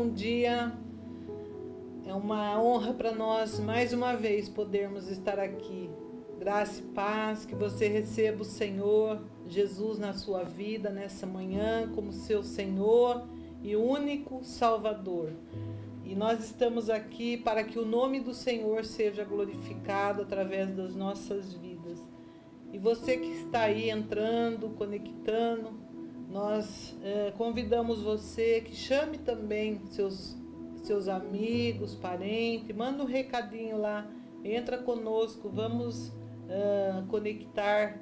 Bom dia. É uma honra para nós mais uma vez podermos estar aqui. Graça e paz, que você receba o Senhor Jesus na sua vida nessa manhã como seu Senhor e único Salvador. E nós estamos aqui para que o nome do Senhor seja glorificado através das nossas vidas. E você que está aí entrando, conectando, nós é, convidamos você que chame também seus, seus amigos, parentes, manda um recadinho lá, entra conosco, vamos é, conectar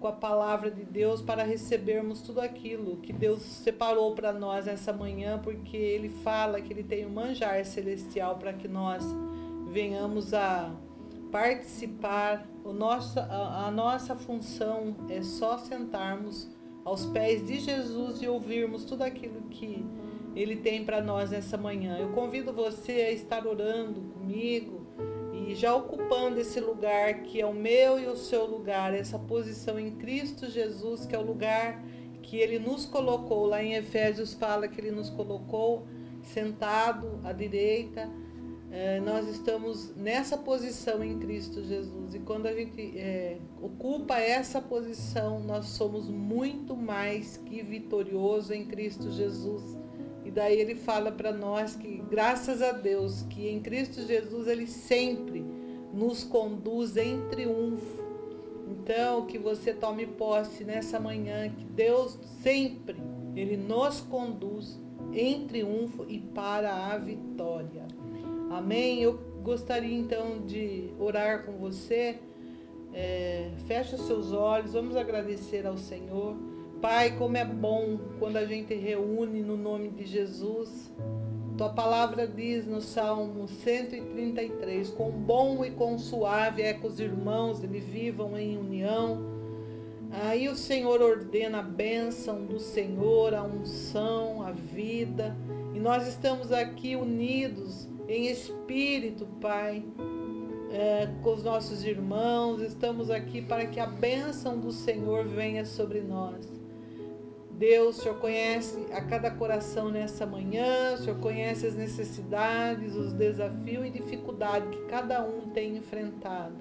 com a palavra de Deus para recebermos tudo aquilo que Deus separou para nós essa manhã, porque Ele fala que Ele tem um manjar celestial para que nós venhamos a participar. O nosso, a, a nossa função é só sentarmos aos pés de Jesus e ouvirmos tudo aquilo que Ele tem para nós nessa manhã. Eu convido você a estar orando comigo e já ocupando esse lugar que é o meu e o seu lugar, essa posição em Cristo Jesus, que é o lugar que Ele nos colocou. Lá em Efésios fala que Ele nos colocou sentado à direita é, nós estamos nessa posição em Cristo Jesus. E quando a gente é, ocupa essa posição, nós somos muito mais que vitorioso em Cristo Jesus. E daí ele fala para nós que, graças a Deus, que em Cristo Jesus ele sempre nos conduz em triunfo. Então, que você tome posse nessa manhã, que Deus sempre ele nos conduz em triunfo e para a vitória. Amém? Eu gostaria então de orar com você. É, fecha seus olhos, vamos agradecer ao Senhor. Pai, como é bom quando a gente reúne no nome de Jesus. Tua palavra diz no Salmo 133: Quão bom e quão suave é que os irmãos ele vivam em união. Aí o Senhor ordena a bênção do Senhor, a unção, a vida. E nós estamos aqui unidos em espírito, Pai, é, com os nossos irmãos. Estamos aqui para que a bênção do Senhor venha sobre nós. Deus, o Senhor conhece a cada coração nessa manhã, o Senhor conhece as necessidades, os desafios e dificuldades que cada um tem enfrentado.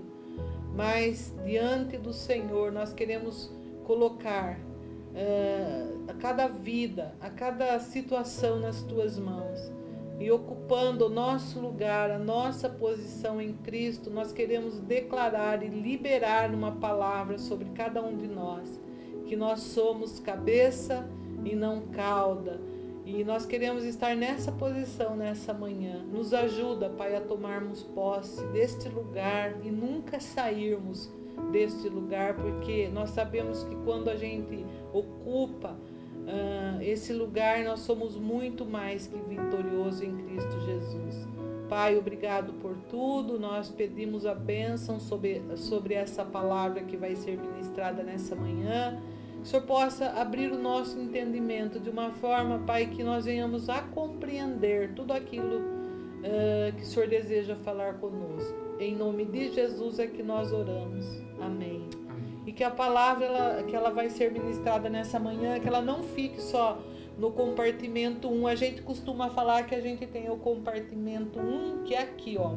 Mas diante do Senhor, nós queremos colocar uh, a cada vida, a cada situação nas tuas mãos e ocupando o nosso lugar, a nossa posição em Cristo, nós queremos declarar e liberar uma palavra sobre cada um de nós, que nós somos cabeça e não cauda. E nós queremos estar nessa posição nessa manhã. Nos ajuda, Pai, a tomarmos posse deste lugar e nunca sairmos deste lugar, porque nós sabemos que quando a gente ocupa uh, esse lugar, nós somos muito mais que vitorioso em Cristo Jesus. Pai, obrigado por tudo. Nós pedimos a bênção sobre, sobre essa palavra que vai ser ministrada nessa manhã. Que o Senhor possa abrir o nosso entendimento de uma forma, Pai, que nós venhamos a compreender tudo aquilo uh, que o Senhor deseja falar conosco. Em nome de Jesus é que nós oramos. Amém e que a palavra ela, que ela vai ser ministrada nessa manhã, que ela não fique só no compartimento 1. A gente costuma falar que a gente tem o compartimento 1, que é aqui, ó,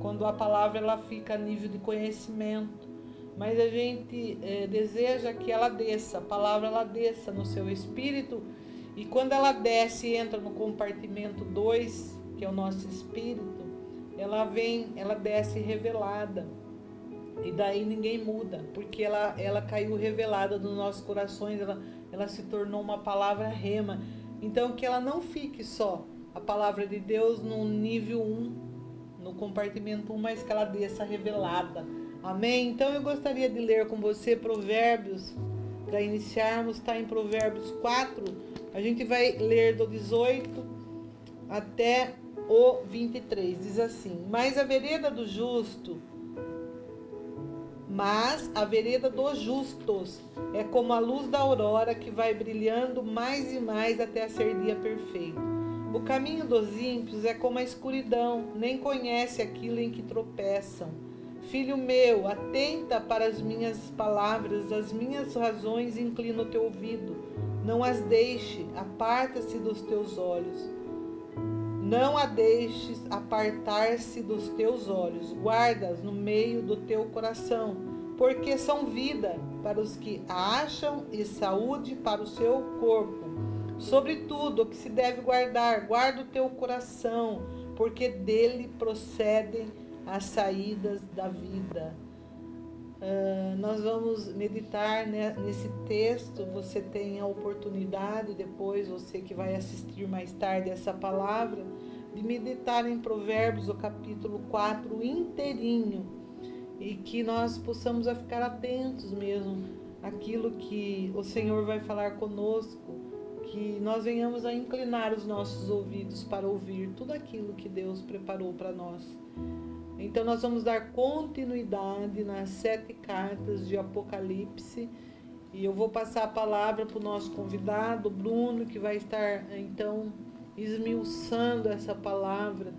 quando a palavra ela fica a nível de conhecimento. Mas a gente é, deseja que ela desça, a palavra ela desça no seu espírito. E quando ela desce e entra no compartimento 2, que é o nosso espírito, ela vem, ela desce revelada. E daí ninguém muda, porque ela, ela caiu revelada nos nossos corações, ela, ela se tornou uma palavra rema. Então que ela não fique só a palavra de Deus no nível 1, no compartimento 1, mas que ela desça revelada. Amém? Então eu gostaria de ler com você Provérbios, para iniciarmos, está em Provérbios 4. A gente vai ler do 18 até o 23. Diz assim: Mas a vereda do justo mas a vereda dos justos é como a luz da aurora que vai brilhando mais e mais até ser dia perfeito. O caminho dos ímpios é como a escuridão, nem conhece aquilo em que tropeçam. Filho meu, atenta para as minhas palavras, as minhas razões inclina o teu ouvido. Não as deixe, aparta-se dos teus olhos. Não a deixes apartar-se dos teus olhos, guardas no meio do teu coração, porque são vida para os que a acham e saúde para o seu corpo. Sobretudo, o que se deve guardar, guarda o teu coração, porque dele procedem as saídas da vida. Uh, nós vamos meditar né, nesse texto. Você tem a oportunidade, depois, você que vai assistir mais tarde essa palavra, de meditar em Provérbios, o capítulo 4 inteirinho. E que nós possamos ficar atentos mesmo àquilo que o Senhor vai falar conosco. Que nós venhamos a inclinar os nossos ouvidos para ouvir tudo aquilo que Deus preparou para nós. Então, nós vamos dar continuidade nas sete cartas de Apocalipse. E eu vou passar a palavra para o nosso convidado, Bruno, que vai estar então esmiuçando essa palavra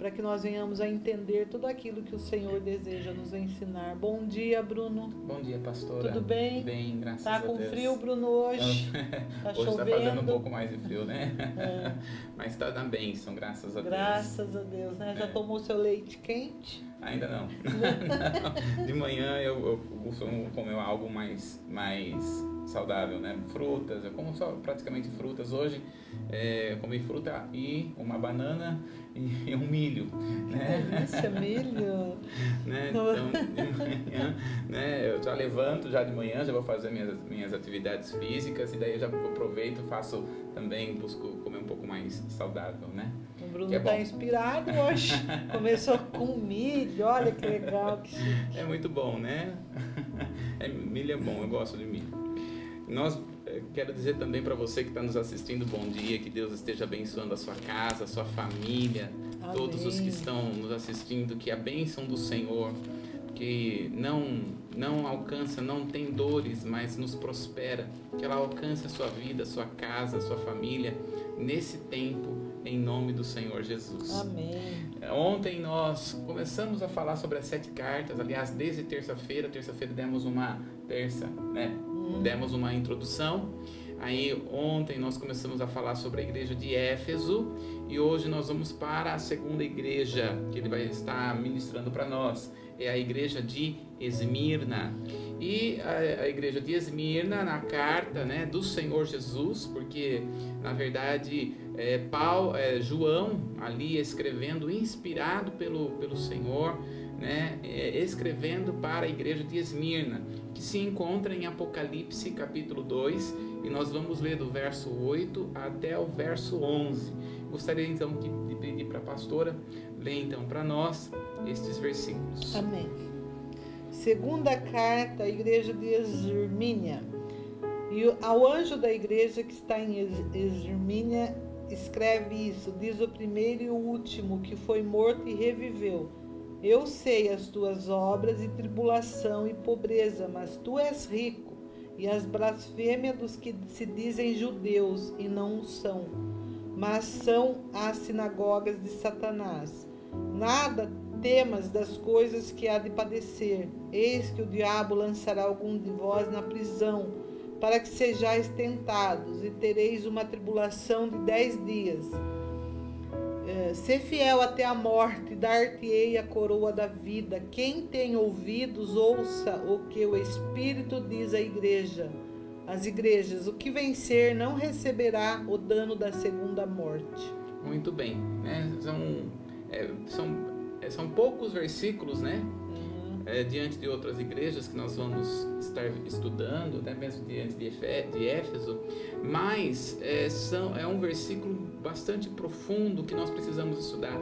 para que nós venhamos a entender tudo aquilo que o Senhor deseja nos ensinar. Bom dia, Bruno. Bom dia, pastora. Tudo bem? Bem, graças tá a Deus. Tá com frio, Bruno, hoje? Tá hoje está fazendo um pouco mais de frio, né? É. Mas está na bênção, graças a Deus. Graças a Deus, né? Já é. tomou seu leite quente? Ainda não. não. De manhã eu, eu costumo comer algo mais, mais saudável, né? Frutas, eu como só praticamente frutas hoje. É, comi fruta e uma banana e um milho, né? Delícia, milho. né? Então, de manhã, né? Eu já levanto já de manhã, já vou fazer minhas, minhas atividades físicas e daí eu já aproveito, faço também, busco comer um pouco mais saudável, né? Bruno está é inspirado hoje. Começou com milho, olha que legal, que chique. É muito bom, né? É, milho é bom, eu gosto de milho. Nós eh, quero dizer também para você que está nos assistindo, bom dia, que Deus esteja abençoando a sua casa, a sua família, Amém. todos os que estão nos assistindo, que a bênção do Senhor, que não não alcança, não tem dores, mas nos prospera, que ela alcance a sua vida, a sua casa, a sua família nesse tempo, em nome do Senhor Jesus. Amém. Ontem nós começamos a falar sobre as sete cartas, aliás, desde terça-feira, terça-feira demos uma terça, né? demos uma introdução. Aí ontem nós começamos a falar sobre a igreja de Éfeso e hoje nós vamos para a segunda igreja que ele vai estar ministrando para nós. É a igreja de Esmirna. E a, a, igreja de Esmirna, na carta né, do Senhor Jesus, porque na verdade é, Paulo, é, João ali escrevendo, inspirado pelo, pelo Senhor, né, é, escrevendo para a igreja de Esmirna, que se encontra em Apocalipse capítulo 2, e nós vamos ler do verso 8 até o verso 11. Gostaria então de pedir para a pastora ler então para nós estes versículos. Amém. Segunda carta à igreja de Esmirna. E ao anjo da igreja que está em Esmirna escreve isso: diz o primeiro e o último que foi morto e reviveu eu sei as tuas obras e tribulação e pobreza, mas tu és rico, e as blasfêmias dos que se dizem judeus e não são, mas são as sinagogas de Satanás. Nada temas das coisas que há de padecer. Eis que o diabo lançará algum de vós na prisão, para que sejais tentados, e tereis uma tribulação de dez dias. É, ser fiel até a morte, dar-te-ei a coroa da vida. Quem tem ouvidos, ouça o que o Espírito diz à igreja. As igrejas, o que vencer não receberá o dano da segunda morte. Muito bem, né? São, é, são, são poucos versículos, né? é, diante de outras igrejas que nós vamos estar estudando, até mesmo diante de, de Éfeso, mas é, são, é um versículo bastante profundo que nós precisamos estudar.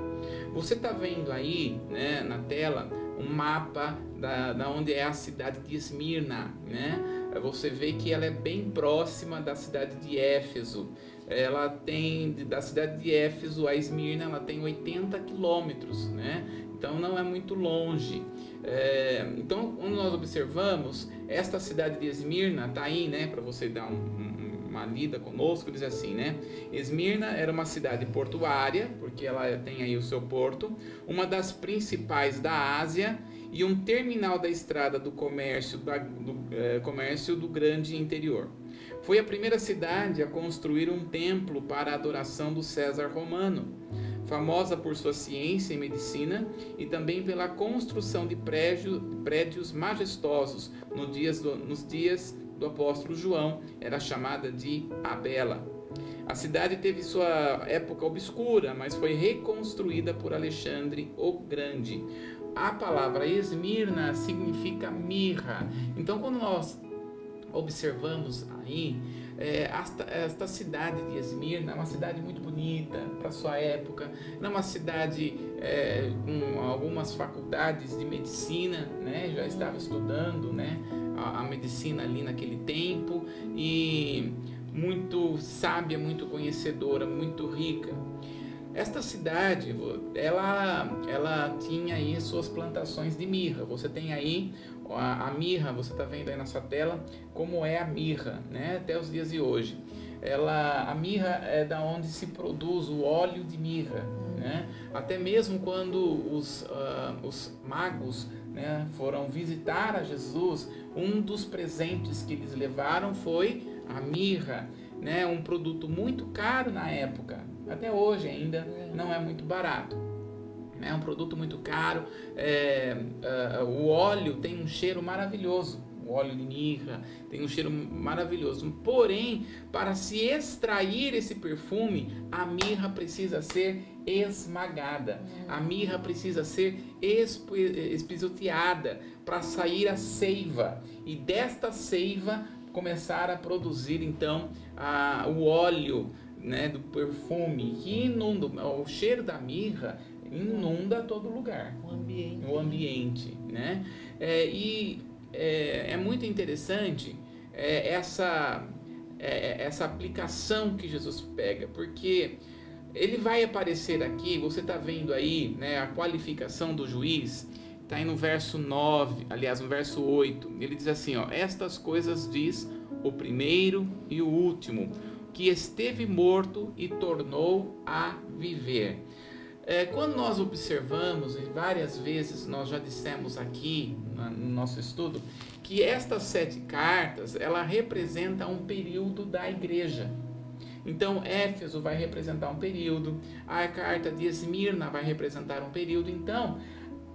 Você está vendo aí né, na tela um mapa da, da onde é a cidade de Esmirna, né? Você vê que ela é bem próxima da cidade de Éfeso. Ela tem da cidade de Éfeso a Esmirna, ela tem 80 quilômetros, né? Então não é muito longe. É, então, quando nós observamos, esta cidade de Esmirna está aí, né, para você dar um, um, uma lida conosco, diz assim, né? Esmirna era uma cidade portuária, porque ela tem aí o seu porto, uma das principais da Ásia e um terminal da estrada do comércio, da, do é, comércio do grande interior. Foi a primeira cidade a construir um templo para a adoração do César romano famosa por sua ciência e medicina e também pela construção de prédio, prédios majestosos no dias do, nos dias do apóstolo João, era chamada de Abela. A cidade teve sua época obscura, mas foi reconstruída por Alexandre o Grande. A palavra Esmirna significa mirra. Então, quando nós observamos aí, é, esta, esta, cidade de Esmirna é uma cidade muito bonita para sua época, é uma cidade é, com algumas faculdades de medicina, né? já estava estudando né? a, a medicina ali naquele tempo e muito sábia, muito conhecedora, muito rica. Esta cidade, ela, ela tinha aí suas plantações de mirra. Você tem aí a, a mirra, você está vendo aí na sua tela como é a mirra, né? Até os dias de hoje. Ela, a mirra é da onde se produz o óleo de mirra, né? Até mesmo quando os, uh, os magos né, foram visitar a Jesus, um dos presentes que eles levaram foi a mirra, né, um produto muito caro na época, até hoje ainda não é muito barato. É um produto muito caro. É, uh, o óleo tem um cheiro maravilhoso. O óleo de mirra tem um cheiro maravilhoso. Porém, para se extrair esse perfume, a mirra precisa ser esmagada. A mirra precisa ser espisoteada para sair a seiva. E desta seiva começar a produzir então a, o óleo né, do perfume que inunda, o cheiro da mirra inunda todo lugar. O ambiente. O ambiente, né? É, e é, é, muito interessante é, essa, é, essa aplicação que Jesus pega, porque ele vai aparecer aqui, você está vendo aí né, a qualificação do juiz, Está aí no verso 9, aliás, no verso 8. Ele diz assim: ó, Estas coisas diz o primeiro e o último, que esteve morto e tornou a viver. É, quando nós observamos, e várias vezes nós já dissemos aqui no nosso estudo, que estas sete cartas ela representa um período da igreja. Então, Éfeso vai representar um período, a carta de Esmirna vai representar um período. Então,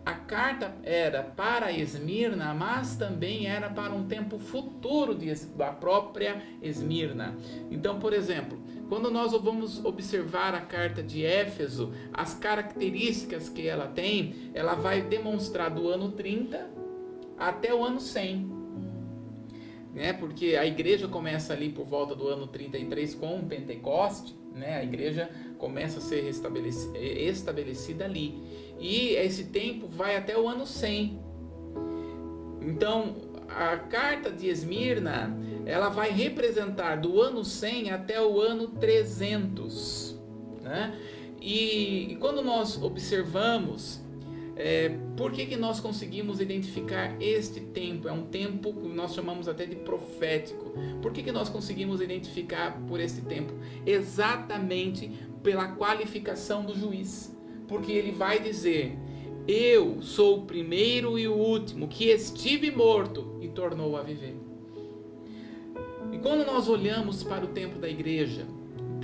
a carta era para Esmirna, mas também era para um tempo futuro de, da própria Esmirna. Então, por exemplo, quando nós vamos observar a carta de Éfeso, as características que ela tem, ela vai demonstrar do ano 30 até o ano 100. Né? Porque a igreja começa ali por volta do ano 33 com o Pentecoste, né? a igreja começa a ser estabelecida, estabelecida ali. E esse tempo vai até o ano 100. Então, a carta de Esmirna, ela vai representar do ano 100 até o ano 300. Né? E quando nós observamos é, por que, que nós conseguimos identificar este tempo? É um tempo que nós chamamos até de profético. Por que, que nós conseguimos identificar por este tempo? Exatamente pela qualificação do juiz porque ele vai dizer: Eu sou o primeiro e o último que estive morto e tornou a viver. E quando nós olhamos para o tempo da igreja,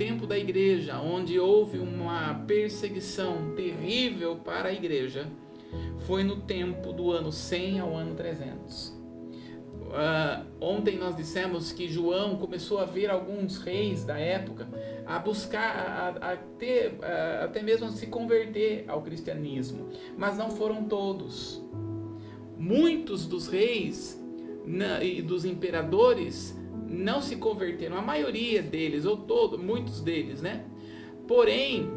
tempo da igreja, onde houve uma perseguição terrível para a igreja, foi no tempo do ano 100 ao ano 300. Uh, ontem nós dissemos que João começou a ver alguns reis da época a buscar, a, a ter, até mesmo a se converter ao cristianismo, mas não foram todos. Muitos dos reis na, e dos imperadores não se converteram, a maioria deles, ou todos, muitos deles, né? Porém,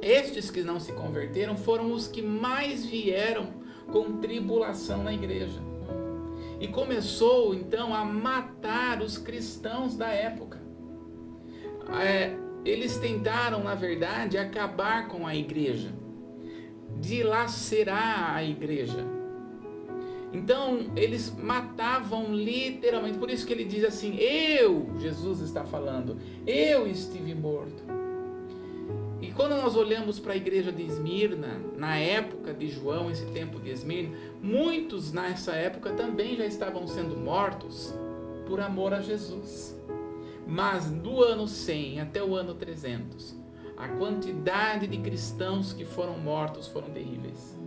estes que não se converteram foram os que mais vieram com tribulação na igreja e começou então a matar os cristãos da época. É, eles tentaram, na verdade, acabar com a igreja, dilacerar a igreja. Então, eles matavam literalmente, por isso que ele diz assim: Eu, Jesus está falando, eu estive morto e quando nós olhamos para a igreja de Esmirna, na época de João, esse tempo de Esmirna, muitos nessa época também já estavam sendo mortos por amor a Jesus. Mas do ano 100 até o ano 300, a quantidade de cristãos que foram mortos foram terríveis.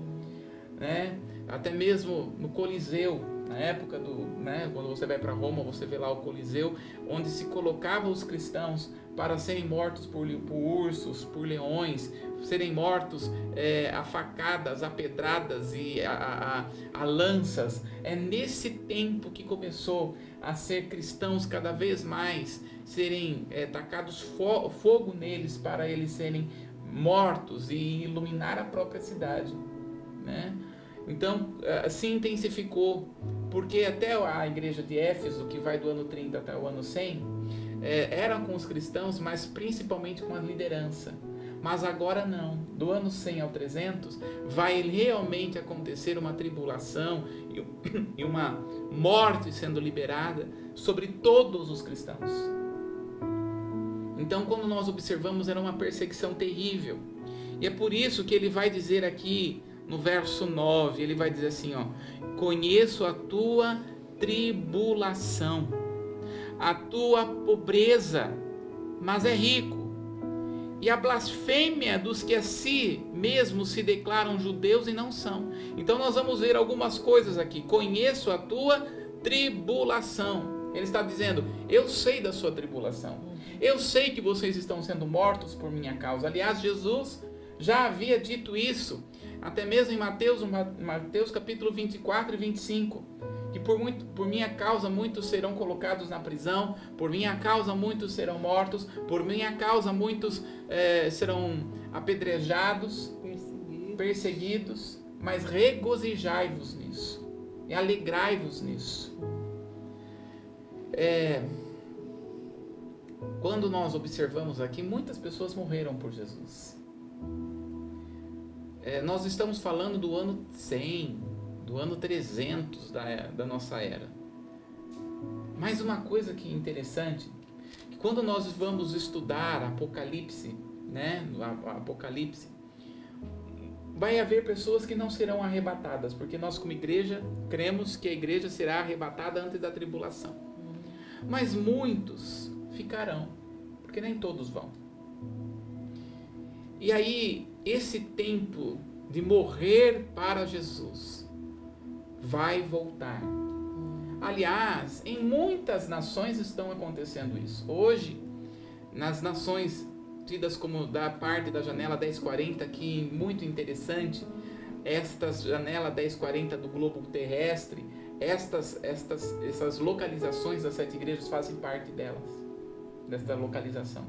Né? Até mesmo no Coliseu, na época do, né, quando você vai para Roma, você vê lá o Coliseu, onde se colocava os cristãos para serem mortos por, por ursos, por leões, serem mortos é, a facadas, a pedradas e a, a, a, lanças. É nesse tempo que começou a ser cristãos cada vez mais serem é, tacados fo fogo neles para eles serem mortos e iluminar a própria cidade, né? Então, se assim intensificou, porque até a igreja de Éfeso, que vai do ano 30 até o ano 100, é, eram com os cristãos, mas principalmente com a liderança. Mas agora não. Do ano 100 ao 300, vai realmente acontecer uma tribulação e uma morte sendo liberada sobre todos os cristãos. Então, quando nós observamos, era uma perseguição terrível. E é por isso que ele vai dizer aqui no verso 9, ele vai dizer assim, ó: "Conheço a tua tribulação, a tua pobreza, mas é rico, e a blasfêmia dos que a si mesmos se declaram judeus e não são." Então nós vamos ver algumas coisas aqui. Conheço a tua tribulação. Ele está dizendo: Eu sei da sua tribulação. Eu sei que vocês estão sendo mortos por minha causa. Aliás, Jesus já havia dito isso até mesmo em Mateus, Mateus capítulo 24 e 25, que por, muito, por minha causa muitos serão colocados na prisão, por minha causa muitos serão mortos, por minha causa muitos é, serão apedrejados, perseguidos. perseguidos, mas regozijai-vos nisso e alegrai-vos nisso. É, quando nós observamos aqui, muitas pessoas morreram por Jesus. É, nós estamos falando do ano 100, do ano 300 da, da nossa era. Mas uma coisa que é interessante, que quando nós vamos estudar Apocalipse, né, Apocalipse, vai haver pessoas que não serão arrebatadas, porque nós como igreja cremos que a igreja será arrebatada antes da tribulação. Mas muitos ficarão, porque nem todos vão. E aí esse tempo de morrer para Jesus vai voltar. Aliás, em muitas nações estão acontecendo isso. Hoje, nas nações tidas como da parte da janela 1040, que muito interessante, esta janela 1040 do globo terrestre, estas, estas, essas localizações das sete igrejas fazem parte delas, desta localização.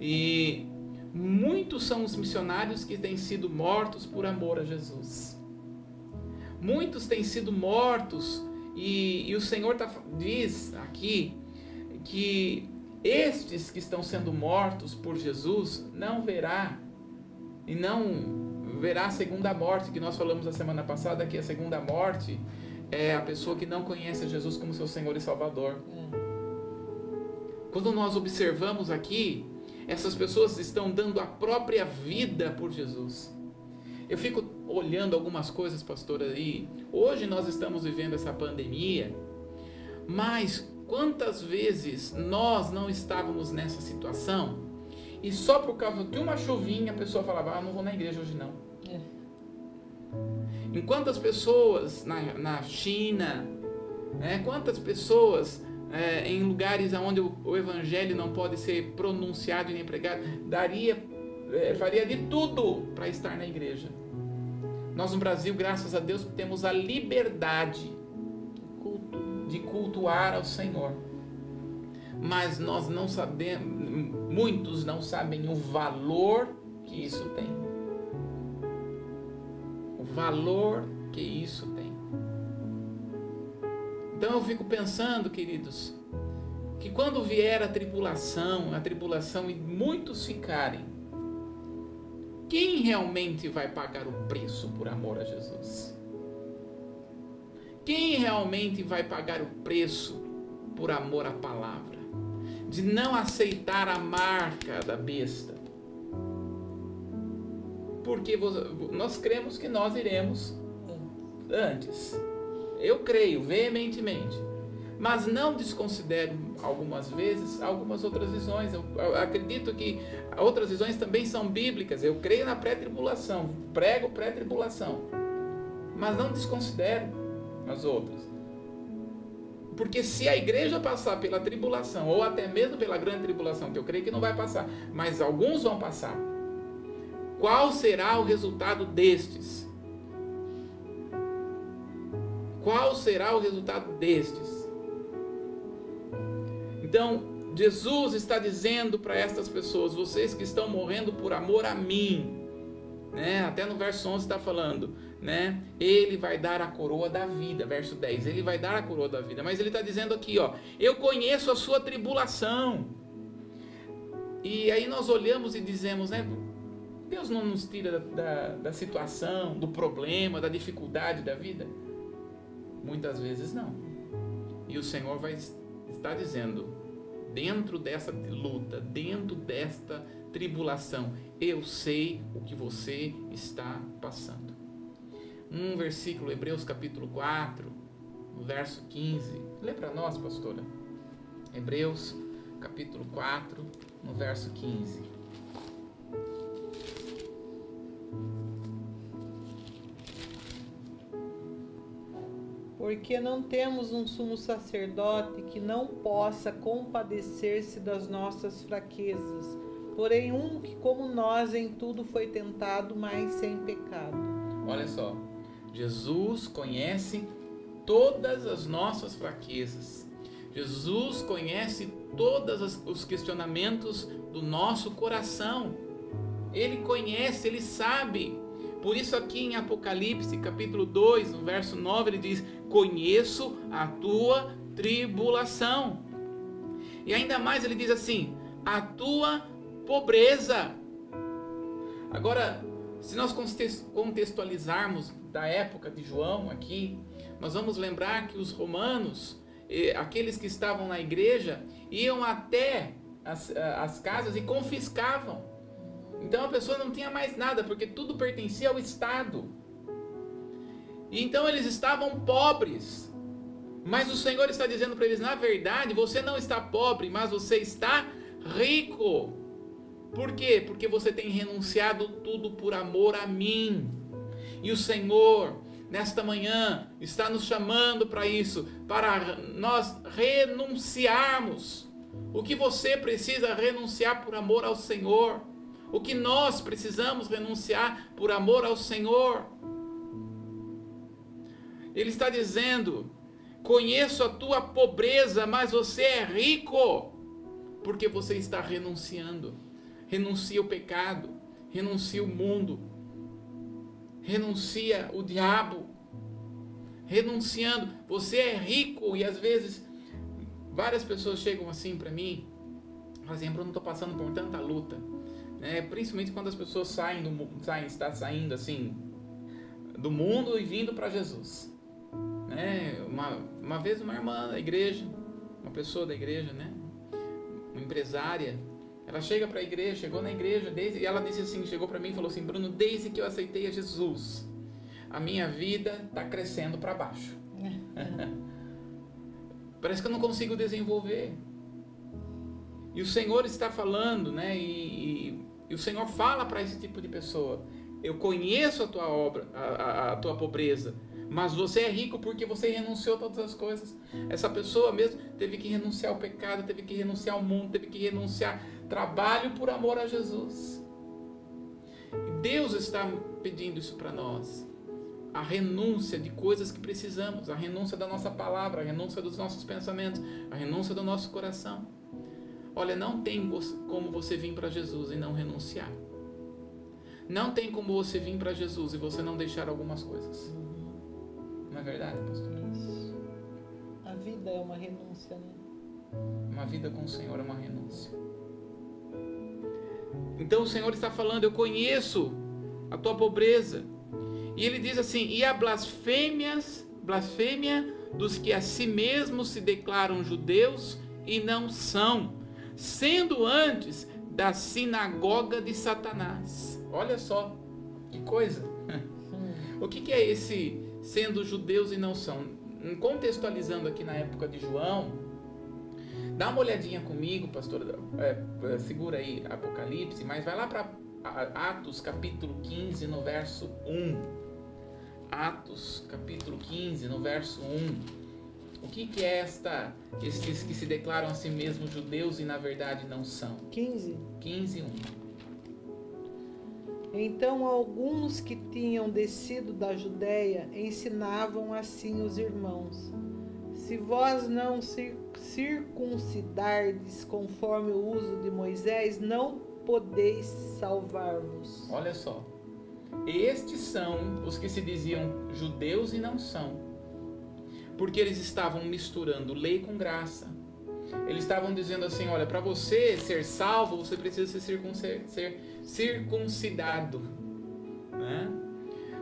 E Muitos são os missionários que têm sido mortos por amor a Jesus. Muitos têm sido mortos e, e o Senhor tá, diz aqui que estes que estão sendo mortos por Jesus não verá e não verá a segunda morte que nós falamos a semana passada que a segunda morte é a pessoa que não conhece Jesus como seu Senhor e Salvador. É. Quando nós observamos aqui essas pessoas estão dando a própria vida por Jesus. Eu fico olhando algumas coisas, pastor, aí. Hoje nós estamos vivendo essa pandemia, mas quantas vezes nós não estávamos nessa situação e só por causa de uma chuvinha a pessoa falava: Ah, não vou na igreja hoje não. É. Enquanto as pessoas na, na China, né, quantas pessoas é, em lugares onde o, o, evangelho não pode ser pronunciado e nem pregado, daria, é, faria de tudo para estar na igreja. Nós no Brasil, graças a Deus, temos a liberdade de cultuar ao Senhor. Mas nós não sabemos, muitos não sabem o valor que isso tem. O valor que isso tem. Então eu fico pensando, queridos, que quando vier a tribulação, a tribulação e muitos ficarem, quem realmente vai pagar o preço por amor a Jesus? Quem realmente vai pagar o preço por amor à palavra? De não aceitar a marca da besta? Porque nós cremos que nós iremos antes. Eu creio veementemente. Mas não desconsidero algumas vezes algumas outras visões. Eu, eu acredito que outras visões também são bíblicas. Eu creio na pré-tribulação, prego pré-tribulação. Mas não desconsidero as outras. Porque se a igreja passar pela tribulação, ou até mesmo pela grande tribulação, que eu creio que não vai passar, mas alguns vão passar, qual será o resultado destes? Qual será o resultado destes? Então, Jesus está dizendo para estas pessoas, vocês que estão morrendo por amor a mim, né? Até no verso 11 está falando, né? Ele vai dar a coroa da vida, verso 10. Ele vai dar a coroa da vida, mas ele está dizendo aqui, ó, eu conheço a sua tribulação. E aí nós olhamos e dizemos, né? Deus não nos tira da, da, da situação, do problema, da dificuldade da vida? Muitas vezes não. E o Senhor vai estar dizendo, dentro dessa luta, dentro desta tribulação, eu sei o que você está passando. Um versículo, Hebreus capítulo 4, no verso 15. Lê para nós, pastora. Hebreus capítulo 4, no verso 15. Porque não temos um sumo sacerdote que não possa compadecer-se das nossas fraquezas, porém um que, como nós, em tudo foi tentado, mas sem pecado. Olha só, Jesus conhece todas as nossas fraquezas. Jesus conhece todos os questionamentos do nosso coração. Ele conhece, ele sabe. Por isso, aqui em Apocalipse, capítulo 2, no verso 9, ele diz: Conheço a tua tribulação. E ainda mais, ele diz assim: A tua pobreza. Agora, se nós contextualizarmos da época de João aqui, nós vamos lembrar que os romanos, aqueles que estavam na igreja, iam até as, as casas e confiscavam. Então a pessoa não tinha mais nada, porque tudo pertencia ao Estado. E então eles estavam pobres. Mas o Senhor está dizendo para eles: na verdade, você não está pobre, mas você está rico. Por quê? Porque você tem renunciado tudo por amor a mim. E o Senhor, nesta manhã, está nos chamando para isso, para nós renunciarmos. O que você precisa renunciar por amor ao Senhor. O que nós precisamos renunciar por amor ao Senhor. Ele está dizendo: Conheço a tua pobreza, mas você é rico, porque você está renunciando. Renuncia o pecado, renuncia o mundo, renuncia o diabo, renunciando. Você é rico e às vezes várias pessoas chegam assim para mim, fazem, Bruno, estou passando por tanta luta, né? Principalmente quando as pessoas saem do saem, está saindo assim do mundo e vindo para Jesus, né? Uma, uma vez uma irmã da igreja, uma pessoa da igreja, né? Uma empresária ela chega para a igreja, chegou na igreja, desde, e ela disse assim, chegou para mim e falou assim, Bruno, desde que eu aceitei a Jesus, a minha vida está crescendo para baixo. Parece que eu não consigo desenvolver. E o Senhor está falando, né? E, e, e o Senhor fala para esse tipo de pessoa: Eu conheço a tua obra, a, a, a tua pobreza, mas você é rico porque você renunciou a todas as coisas. Essa pessoa mesmo teve que renunciar ao pecado, teve que renunciar ao mundo, teve que renunciar trabalho por amor a Jesus. E Deus está pedindo isso para nós. A renúncia de coisas que precisamos, a renúncia da nossa palavra, a renúncia dos nossos pensamentos, a renúncia do nosso coração. Olha, não tem como você vir para Jesus e não renunciar. Não tem como você vir para Jesus e você não deixar algumas coisas. Não é verdade, pastor? Isso. A vida é uma renúncia, né? Uma vida com o Senhor é uma renúncia. Então o Senhor está falando: Eu conheço a tua pobreza. E ele diz assim: E a blasfêmias, blasfêmia dos que a si mesmos se declaram judeus e não são, sendo antes da sinagoga de Satanás. Olha só, que coisa. O que, que é esse sendo judeus e não são? contextualizando aqui na época de João, dá uma olhadinha comigo, pastor, é, segura aí Apocalipse, mas vai lá para Atos capítulo 15, no verso 1. Atos capítulo 15, no verso 1. O que, que é esta, estes que se declaram a si mesmos judeus e na verdade não são? 15. 15, 1. Então alguns que tinham descido da Judéia ensinavam assim os irmãos: Se vós não circuncidardes conforme o uso de Moisés, não podeis salvar-vos. Olha só. Estes são os que se diziam judeus e não são porque eles estavam misturando lei com graça. Eles estavam dizendo assim: olha, para você ser salvo, você precisa ser, circuncidado. Né?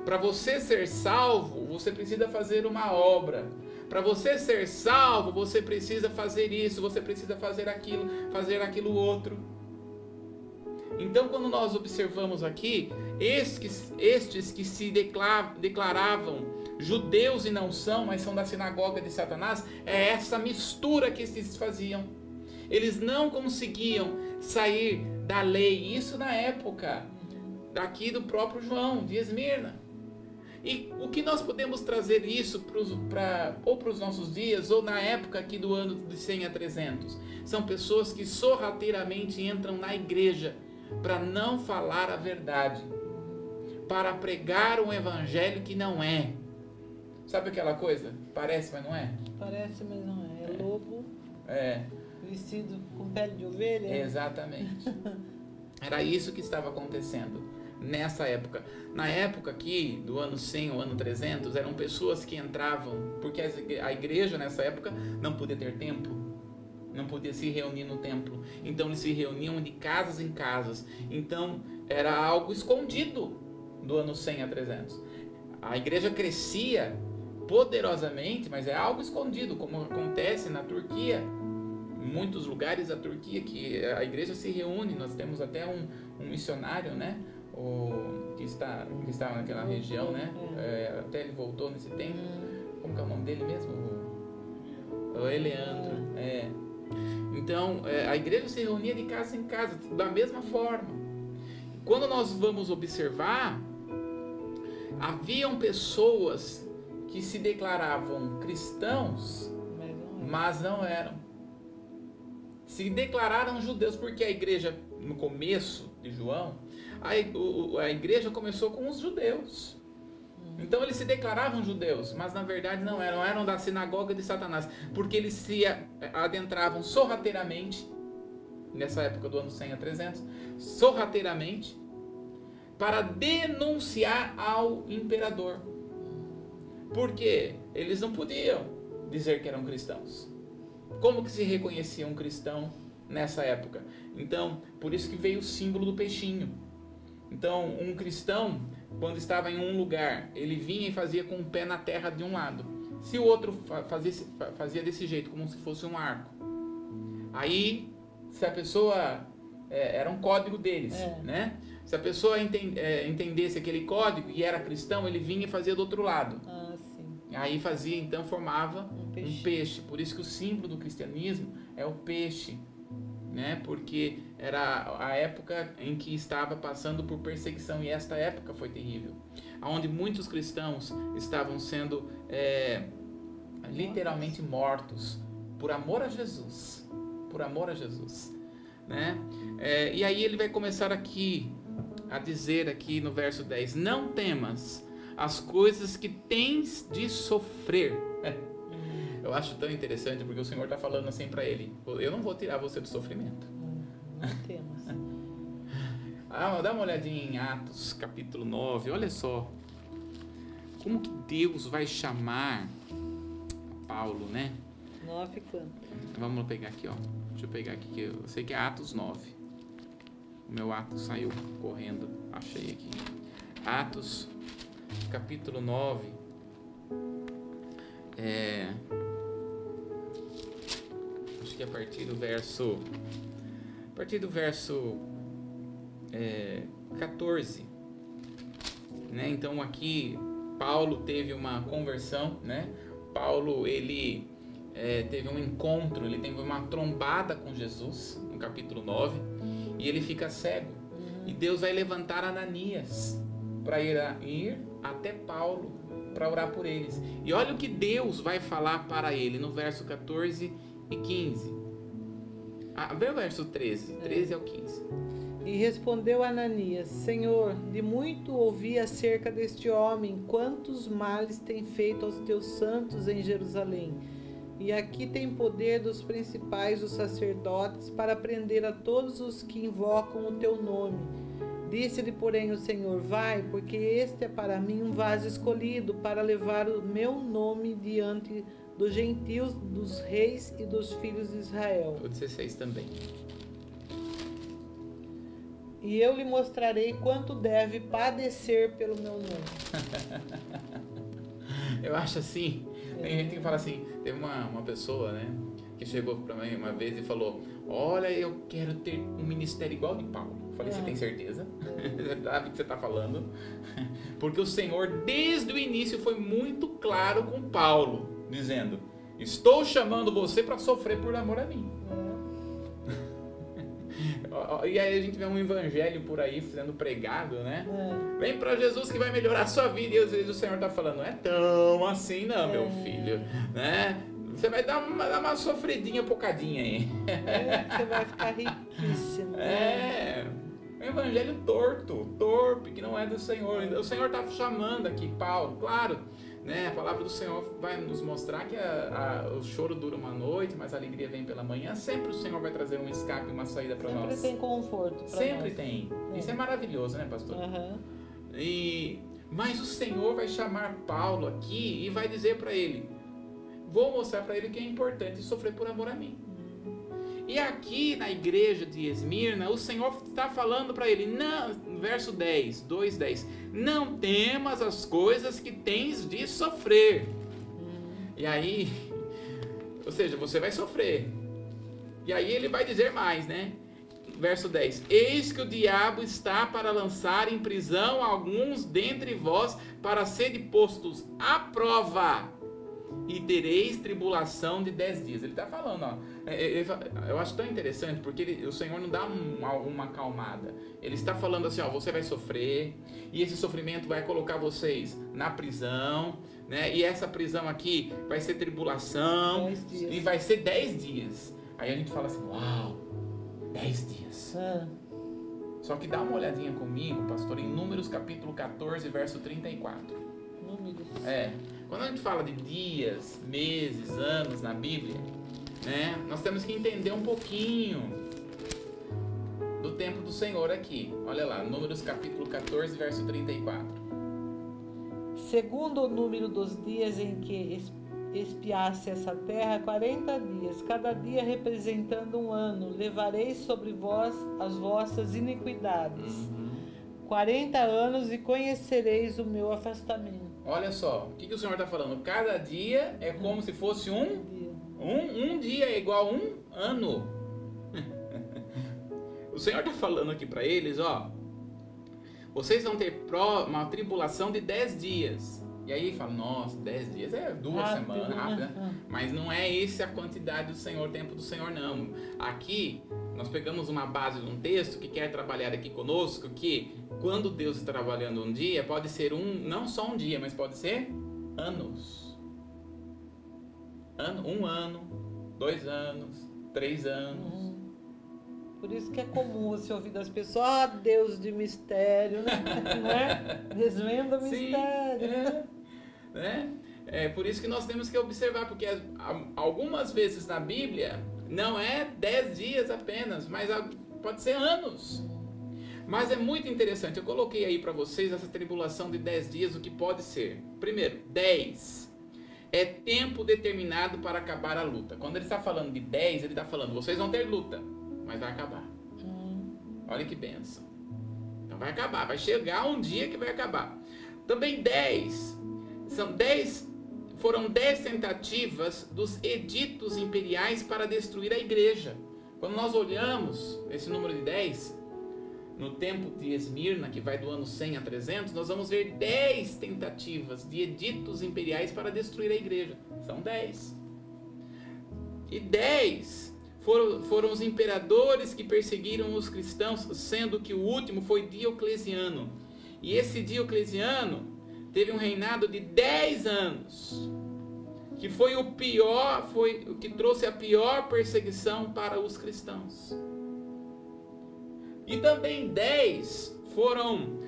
Para você ser salvo, você precisa fazer uma obra. Para você ser salvo, você precisa fazer isso, você precisa fazer aquilo, fazer aquilo outro. Então, quando nós observamos aqui, estes, estes que se declaravam judeus e não são, mas são da sinagoga de Satanás, é essa mistura que esses faziam. Eles não conseguiam sair da lei, isso na época daqui do próprio João, de Esmirna. E o que nós podemos trazer isso para ou para os nossos dias, ou na época aqui do ano de 100 a 300? São pessoas que sorrateiramente entram na igreja para não falar a verdade, para pregar um evangelho que não é, Sabe aquela coisa? Parece, mas não é? Parece, mas não é. É lobo. É. Vestido com pele de ovelha. Exatamente. Era isso que estava acontecendo nessa época. Na época aqui, do ano 100 ou ano 300, eram pessoas que entravam, porque a igreja nessa época não podia ter templo, não podia se reunir no templo. Então eles se reuniam de casas em casas. Então era algo escondido do ano 100 a 300. A igreja crescia poderosamente, mas é algo escondido, como acontece na Turquia. Em muitos lugares da Turquia que a igreja se reúne, nós temos até um, um missionário, né? O, que, está, que está naquela região, né? É, até ele voltou nesse tempo. Como que é o nome dele mesmo? O, o Eleandro. É. Então, é, a igreja se reunia de casa em casa, da mesma forma. Quando nós vamos observar, haviam pessoas que se declaravam cristãos, mas não eram. Se declararam judeus, porque a igreja, no começo de João, a, igreja começou com os judeus. Então eles se declaravam judeus, mas na verdade não eram, eram da sinagoga de Satanás, porque eles se adentravam sorrateiramente, nessa época do ano 100 a 300, sorrateiramente, para denunciar ao imperador. Porque eles não podiam dizer que eram cristãos. Como que se reconhecia um cristão nessa época? Então, por isso que veio o símbolo do peixinho. Então, um cristão, quando estava em um lugar, ele vinha e fazia com o pé na terra de um lado. Se o outro fazia, fazia desse jeito, como se fosse um arco. Aí, se a pessoa. É, era um código deles, é. né? Se a pessoa é, entendesse aquele código e era cristão, ele vinha e fazia do outro lado. Ah. Aí fazia, então, formava um peixe. um peixe. Por isso que o símbolo do cristianismo é o peixe, né? Porque era a época em que estava passando por perseguição e esta época foi terrível, aonde muitos cristãos estavam sendo é, literalmente mortos por amor a Jesus, por amor a Jesus, né? É, e aí ele vai começar aqui a dizer aqui no verso 10: Não temas as coisas que tens de sofrer. Eu acho tão interessante porque o Senhor está falando assim para ele: Eu não vou tirar você do sofrimento. Temos. ah, dá uma olhadinha em Atos capítulo 9, olha só. Como que Deus vai chamar Paulo, né? 9 quanto? Vamos pegar aqui, ó. Deixa eu pegar aqui, que eu sei que é Atos 9. O meu Atos saiu correndo, achei aqui. Atos capítulo 9, é, acho que é a partir do verso, a partir do verso é, 14, né? Então aqui Paulo teve uma conversão, né? Paulo ele é, teve um encontro, ele teve uma trombada com Jesus, no capítulo 9, e ele fica cego. E Deus vai levantar Ananias para ir, ir até Paulo para orar por eles. E olha o que Deus vai falar para ele no verso 14 e 15. Ah, vê o verso 13, 13 é. ao 15. E respondeu Ananias: Senhor, de muito ouvi acerca deste homem, quantos males tem feito aos teus santos em Jerusalém. E aqui tem poder dos principais dos sacerdotes para prender a todos os que invocam o teu nome. Disse-lhe, porém, o Senhor: Vai, porque este é para mim um vaso escolhido para levar o meu nome diante dos gentios, dos reis e dos filhos de Israel. O 16 também. E eu lhe mostrarei quanto deve padecer pelo meu nome. eu acho assim. Tem gente que fala assim. Teve uma, uma pessoa, né? Que chegou para mim uma vez e falou: Olha, eu quero ter um ministério igual de Paulo. Falei: Você é. tem certeza? Você sabe o que você está falando? Porque o Senhor, desde o início, foi muito claro com Paulo, dizendo: Estou chamando você para sofrer por amor a mim. E aí a gente vê um evangelho por aí sendo pregado, né? É. Vem para Jesus que vai melhorar a sua vida. E às vezes o Senhor está falando, não é tão assim não, é. meu filho, né? Você vai dar uma, dar uma sofridinha pocadinha aí. É, você vai ficar riquíssimo. É. Um evangelho torto, torpe, que não é do Senhor. O Senhor está chamando aqui Paulo, claro né? A palavra do Senhor vai nos mostrar que a, a, o choro dura uma noite, mas a alegria vem pela manhã. Sempre o Senhor vai trazer um escape, uma saída para nós. Sempre tem conforto. Sempre nós. tem. É. Isso é maravilhoso, né, pastor? Uhum. E, mas o Senhor vai chamar Paulo aqui e vai dizer para ele: Vou mostrar para ele que é importante sofrer por amor a mim. E aqui na igreja de Esmirna, o Senhor está falando para ele, não, verso 10, 2, 10, não temas as coisas que tens de sofrer. E aí, ou seja, você vai sofrer. E aí ele vai dizer mais, né? Verso 10: Eis que o diabo está para lançar em prisão alguns dentre vós para serem postos à prova e tereis tribulação de dez dias. Ele está falando, ó, é, é, eu acho tão interessante porque ele, o Senhor não dá uma, uma acalmada. Ele está falando assim, ó, você vai sofrer e esse sofrimento vai colocar vocês na prisão, né? E essa prisão aqui vai ser tribulação e vai ser dez dias. Aí a gente fala assim, uau, dez dias. Ah. Só que dá uma olhadinha comigo, pastor, em Números capítulo 14, verso 34. Números. É. Quando a gente fala de dias, meses, anos na Bíblia, né, nós temos que entender um pouquinho do tempo do Senhor aqui. Olha lá, Números capítulo 14, verso 34. Segundo o número dos dias em que espiasse essa terra, 40 dias, cada dia representando um ano, levareis sobre vós as vossas iniquidades. Uhum. 40 anos e conhecereis o meu afastamento. Olha só, o que, que o Senhor está falando? Cada dia é como se fosse um, um, um dia é igual a um ano. o Senhor está falando aqui para eles, ó, vocês vão ter uma tribulação de dez dias. E aí fala, nossa, dez dias é duas rápido, semanas, rápido, né? Mas não é essa a quantidade do Senhor, tempo do Senhor, não. Aqui, nós pegamos uma base de um texto que quer trabalhar aqui conosco, que quando Deus está trabalhando um dia, pode ser um, não só um dia, mas pode ser anos. Ano, um ano, dois anos, três anos. Uhum. Por isso que é comum você ouvir das pessoas, ah, Deus de mistério, né? né? Desvenda o mistério. Sim, é né? É por isso que nós temos que observar, porque algumas vezes na Bíblia não é dez dias apenas, mas pode ser anos. Mas é muito interessante, eu coloquei aí para vocês essa tribulação de dez dias, o que pode ser. Primeiro, dez é tempo determinado para acabar a luta. Quando ele está falando de dez, ele está falando, vocês vão ter luta, mas vai acabar. Hum. Olha que benção. Então vai acabar, vai chegar um dia que vai acabar. Também dez são dez, foram dez tentativas dos editos imperiais para destruir a igreja. Quando nós olhamos esse número de dez, no tempo de Esmirna, que vai do ano 100 a 300, nós vamos ver 10 tentativas de editos imperiais para destruir a igreja. São 10. E 10 foram, foram os imperadores que perseguiram os cristãos, sendo que o último foi Diocleciano. E esse Diocleciano teve um reinado de 10 anos, que foi o pior, foi o que trouxe a pior perseguição para os cristãos. E também 10 foram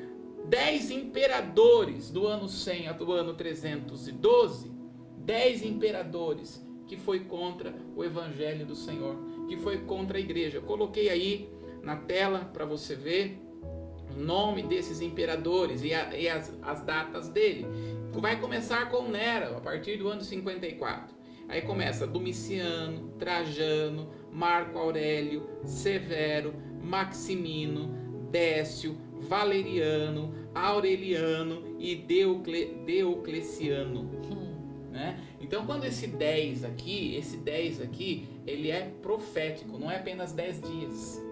10 imperadores do ano 100 ao ano 312, 10 imperadores que foi contra o evangelho do Senhor, que foi contra a igreja. Eu coloquei aí na tela para você ver o nome desses imperadores e, a, e as, as datas dele. Vai começar com Nero, a partir do ano 54. Aí começa Domiciano, Trajano, Marco Aurélio, Severo, Maximino, Décio, Valeriano, Aureliano e Deocle, Deocleciano. Hum. Né? Então, quando esse 10 aqui, esse 10 aqui, ele é profético, não é apenas 10 dias.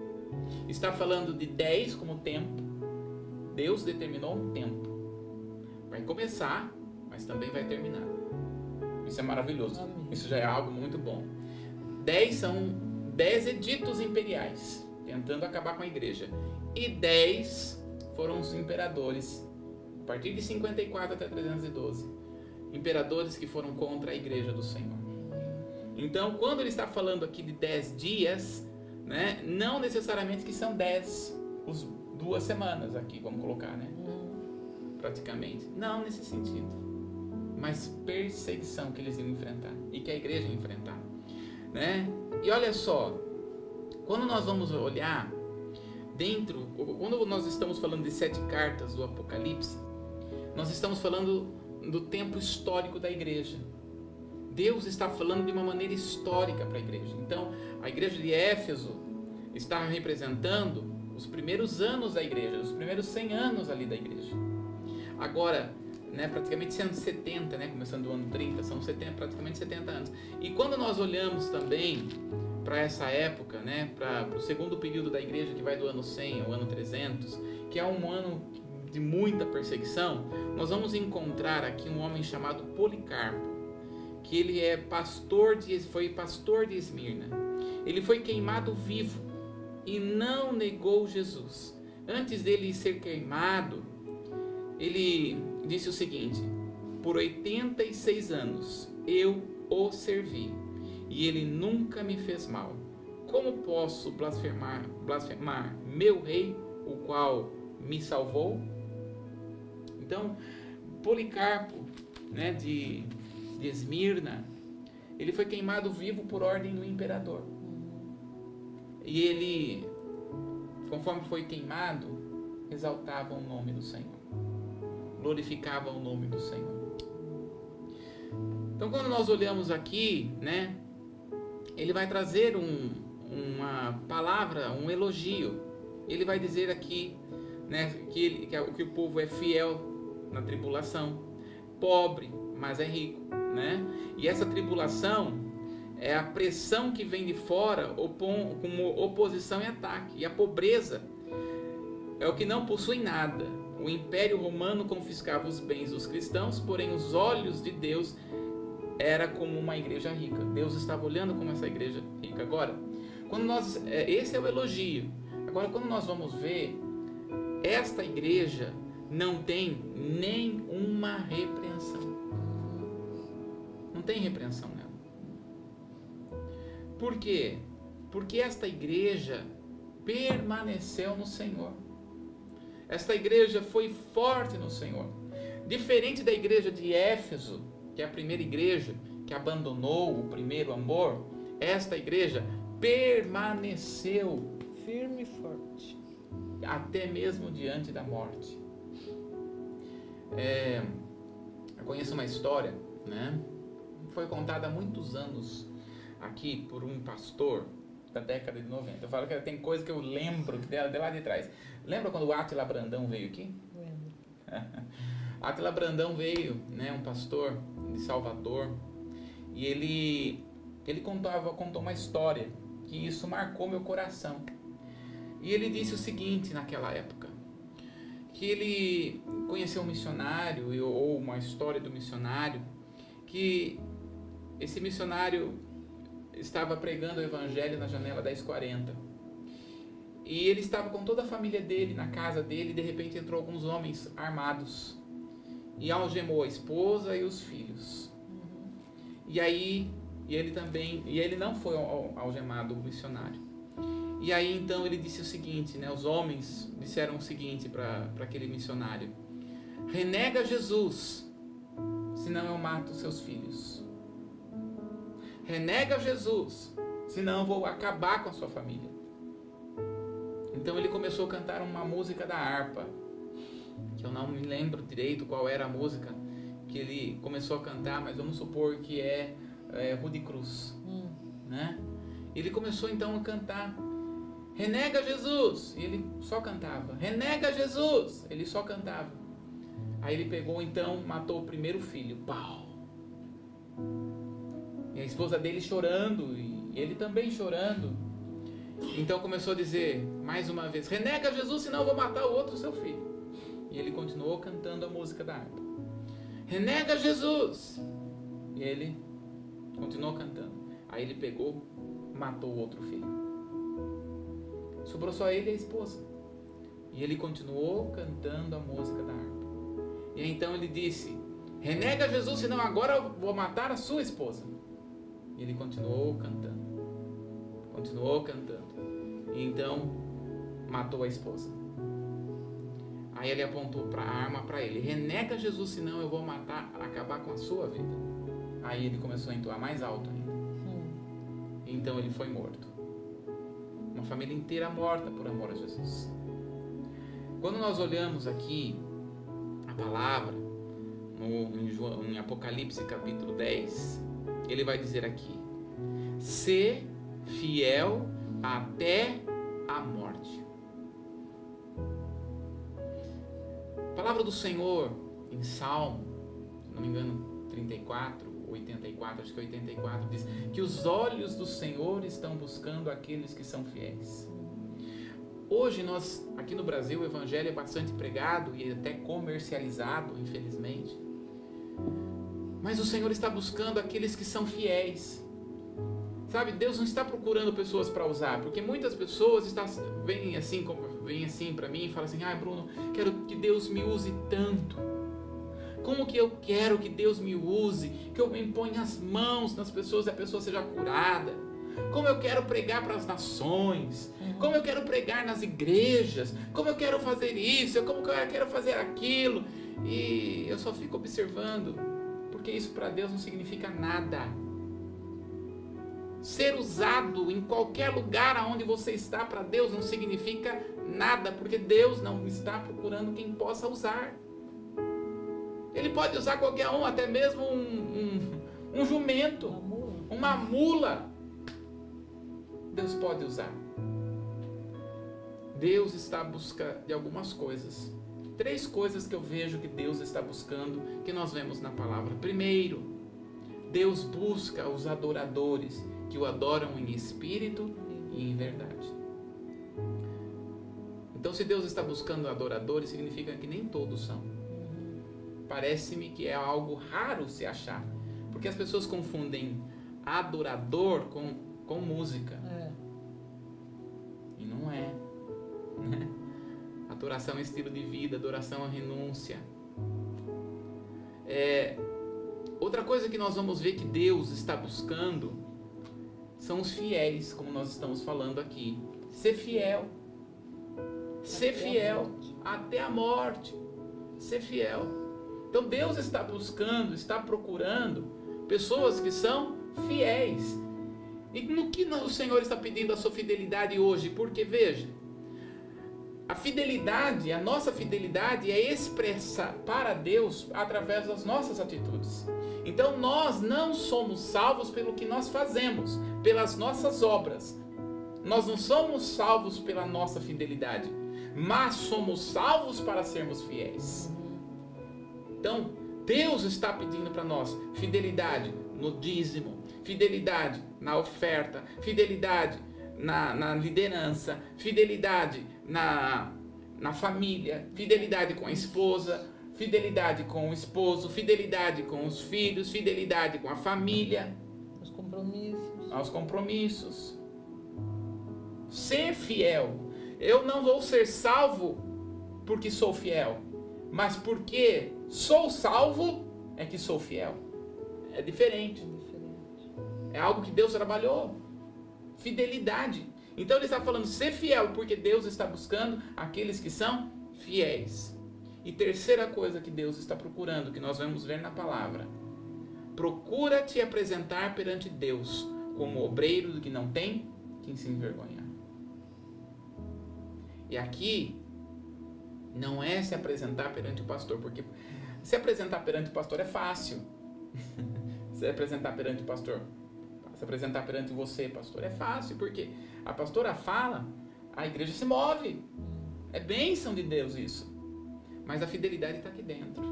Está falando de 10 como tempo. Deus determinou um tempo. Vai começar, mas também vai terminar. Isso é maravilhoso. Amém. Isso já é algo muito bom. 10 são 10 editos imperiais, tentando acabar com a igreja. E 10 foram os imperadores, a partir de 54 até 312 imperadores que foram contra a igreja do Senhor. Então, quando ele está falando aqui de dez dias, né, não necessariamente que são dez, os, duas semanas aqui, vamos colocar, né? Praticamente. Não nesse sentido. Mas perseguição que eles iam enfrentar e que a igreja ia enfrentar. Né? E olha só, quando nós vamos olhar dentro, quando nós estamos falando de sete cartas do Apocalipse, nós estamos falando do tempo histórico da igreja. Deus está falando de uma maneira histórica para a igreja. Então, a igreja de Éfeso está representando os primeiros anos da igreja, os primeiros 100 anos ali da igreja. Agora, né, praticamente 170, né, começando do ano 30, são 70, praticamente 70 anos. E quando nós olhamos também para essa época, né, para o segundo período da igreja, que vai do ano 100 ao ano 300, que é um ano de muita perseguição, nós vamos encontrar aqui um homem chamado Policarpo, que ele é pastor de, foi pastor de Esmirna. Ele foi queimado vivo e não negou Jesus. Antes dele ser queimado, ele disse o seguinte: Por 86 anos eu o servi e ele nunca me fez mal. Como posso blasfemar, blasfemar meu rei, o qual me salvou? Então, Policarpo, né, de, de Esmirna, ele foi queimado vivo por ordem do imperador. E ele, conforme foi queimado, exaltava o nome do Senhor, glorificava o nome do Senhor. Então, quando nós olhamos aqui, né, ele vai trazer um, uma palavra, um elogio. Ele vai dizer aqui né, que, ele, que, que o povo é fiel na tribulação, pobre, mas é rico, né? E essa tribulação é a pressão que vem de fora como oposição e ataque. E a pobreza é o que não possui nada. O Império Romano confiscava os bens dos cristãos, porém os olhos de Deus era como uma igreja rica. Deus estava olhando como essa igreja rica. Agora, quando nós, é, esse é o elogio. Agora, quando nós vamos ver esta igreja não tem nenhuma repreensão. Não tem repreensão nela. Por quê? Porque esta igreja permaneceu no Senhor. Esta igreja foi forte no Senhor. Diferente da igreja de Éfeso, que é a primeira igreja que abandonou o primeiro amor, esta igreja permaneceu firme e forte, até mesmo diante da morte. É, eu conheço uma história, né? Foi contada há muitos anos aqui por um pastor da década de 90. Eu falo que tem coisa que eu lembro dela de lá de trás. Lembra quando o Atila Brandão veio aqui? Lembro. Atila Brandão veio, né, um pastor de Salvador, e ele ele contava contou uma história que isso marcou meu coração. E ele disse o seguinte naquela época: que ele conheceu um missionário ou uma história do missionário que esse missionário estava pregando o evangelho na janela 1040. E ele estava com toda a família dele na casa dele, e de repente entrou alguns homens armados e algemou a esposa e os filhos. E aí, e ele também, e ele não foi algemado, o missionário. E aí então ele disse o seguinte, né? Os homens disseram o seguinte para aquele missionário: renega Jesus, senão eu mato seus filhos. Renega Jesus, senão eu vou acabar com a sua família. Então ele começou a cantar uma música da harpa, que eu não me lembro direito qual era a música que ele começou a cantar, mas vamos supor que é, é Rude Cruz, hum. né? Ele começou então a cantar renega Jesus. E ele só cantava. Renega Jesus. Ele só cantava. Aí ele pegou então, matou o primeiro filho. Pau. E a esposa dele chorando e ele também chorando. Então começou a dizer mais uma vez: Renega Jesus, senão eu vou matar o outro seu filho. E ele continuou cantando a música da harpa. Renega Jesus. E ele continuou cantando. Aí ele pegou, matou o outro filho. Sobrou só ele e a esposa. E ele continuou cantando a música da harpa. E então ele disse: Renega Jesus, senão agora eu vou matar a sua esposa. E ele continuou cantando. Continuou cantando. E então matou a esposa. Aí ele apontou para a arma para ele: Renega Jesus, senão eu vou matar, acabar com a sua vida. Aí ele começou a entoar mais alto ainda. Hum. Então ele foi morto. Uma família inteira morta por amor a Jesus. Quando nós olhamos aqui a palavra, no, em, João, em Apocalipse capítulo 10, ele vai dizer aqui: ser fiel até a morte. A palavra do Senhor em Salmo, se não me engano, 34, 84, acho que 84, diz que os olhos do Senhor estão buscando aqueles que são fiéis. Hoje nós, aqui no Brasil, o evangelho é bastante pregado e até comercializado, infelizmente. Mas o Senhor está buscando aqueles que são fiéis. Sabe, Deus não está procurando pessoas para usar, porque muitas pessoas vêm assim, vêm assim para mim e falam assim: "Ah, Bruno, quero que Deus me use tanto". Como que eu quero que Deus me use, que eu imponha as mãos nas pessoas e a pessoa seja curada. Como eu quero pregar para as nações, como eu quero pregar nas igrejas, como eu quero fazer isso, como eu quero fazer aquilo. E eu só fico observando, porque isso para Deus não significa nada. Ser usado em qualquer lugar aonde você está para Deus não significa nada, porque Deus não está procurando quem possa usar. Ele pode usar qualquer um, até mesmo um, um, um jumento, uma mula. uma mula. Deus pode usar. Deus está à busca de algumas coisas. Três coisas que eu vejo que Deus está buscando, que nós vemos na palavra. Primeiro, Deus busca os adoradores que o adoram em espírito e em verdade. Então, se Deus está buscando adoradores, significa que nem todos são parece-me que é algo raro se achar. Porque as pessoas confundem adorador com, com música. É. E não é. Né? Adoração é estilo de vida, adoração é renúncia. É, outra coisa que nós vamos ver que Deus está buscando são os fiéis, como nós estamos falando aqui. Ser fiel. Ser fiel até a morte. Ser fiel. Então Deus está buscando, está procurando pessoas que são fiéis. E no que o Senhor está pedindo a sua fidelidade hoje? Porque veja, a fidelidade, a nossa fidelidade é expressa para Deus através das nossas atitudes. Então nós não somos salvos pelo que nós fazemos, pelas nossas obras. Nós não somos salvos pela nossa fidelidade, mas somos salvos para sermos fiéis. Então, Deus está pedindo para nós fidelidade no dízimo, fidelidade na oferta, fidelidade na, na liderança, fidelidade na, na família, fidelidade com a esposa, fidelidade com o esposo, fidelidade com os filhos, fidelidade com a família, os compromissos, aos compromissos. Ser fiel. Eu não vou ser salvo porque sou fiel, mas porque sou salvo é que sou fiel. É diferente. É algo que Deus trabalhou. Fidelidade. Então ele está falando ser fiel, porque Deus está buscando aqueles que são fiéis. E terceira coisa que Deus está procurando, que nós vamos ver na palavra: procura te apresentar perante Deus como obreiro que não tem quem se envergonhar. E aqui não é se apresentar perante o pastor, porque se apresentar perante o pastor é fácil. se apresentar perante o pastor, se apresentar perante você, pastor, é fácil, porque a pastora fala, a igreja se move. É bênção de Deus isso. Mas a fidelidade está aqui dentro.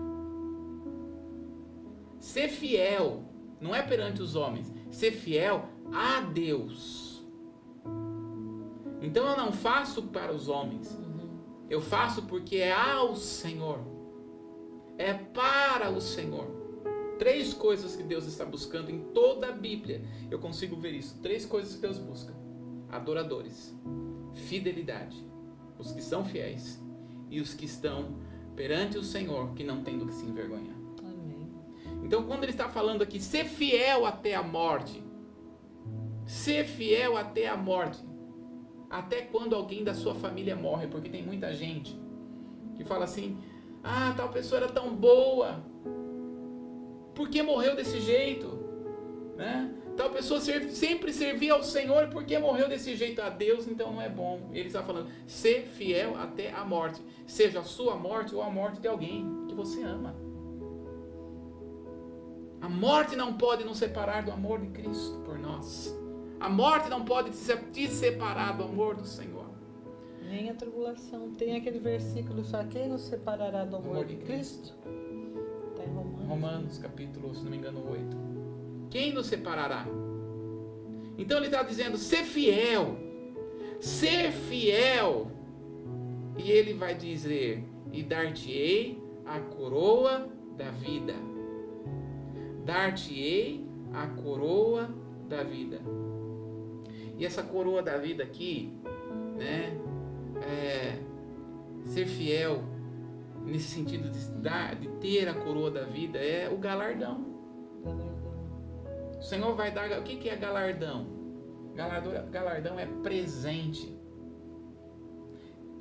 Ser fiel não é perante os homens, ser fiel a Deus. Então eu não faço para os homens, eu faço porque é ao Senhor, é para o Senhor. Três coisas que Deus está buscando em toda a Bíblia. Eu consigo ver isso. Três coisas que Deus busca: adoradores, fidelidade, os que são fiéis e os que estão perante o Senhor, que não tem do que se envergonhar. Amém. Então, quando ele está falando aqui, ser fiel até a morte, ser fiel até a morte, até quando alguém da sua família morre, porque tem muita gente que fala assim: ah, tal pessoa era tão boa, por que morreu desse jeito? Né? Tal pessoa sempre servia ao Senhor, por que morreu desse jeito a Deus? Então não é bom. Ele está falando: ser fiel até a morte, seja a sua morte ou a morte de alguém que você ama. A morte não pode nos separar do amor de Cristo por nós. A morte não pode te separar do amor do Senhor. Nem a tribulação. Tem aquele versículo só: quem nos separará do amor, amor de Cristo? Cristo? Romanos, capítulo, se não me engano, 8. Quem nos separará? Então ele está dizendo: ser fiel, ser fiel. E ele vai dizer: e dar-te-ei a coroa da vida. Dar-te-ei a coroa da vida. E essa coroa da vida aqui, né? É, ser fiel nesse sentido de, dar, de ter a coroa da vida, é o galardão. O Senhor vai dar. O que, que é galardão? Galardão, galardão é presente.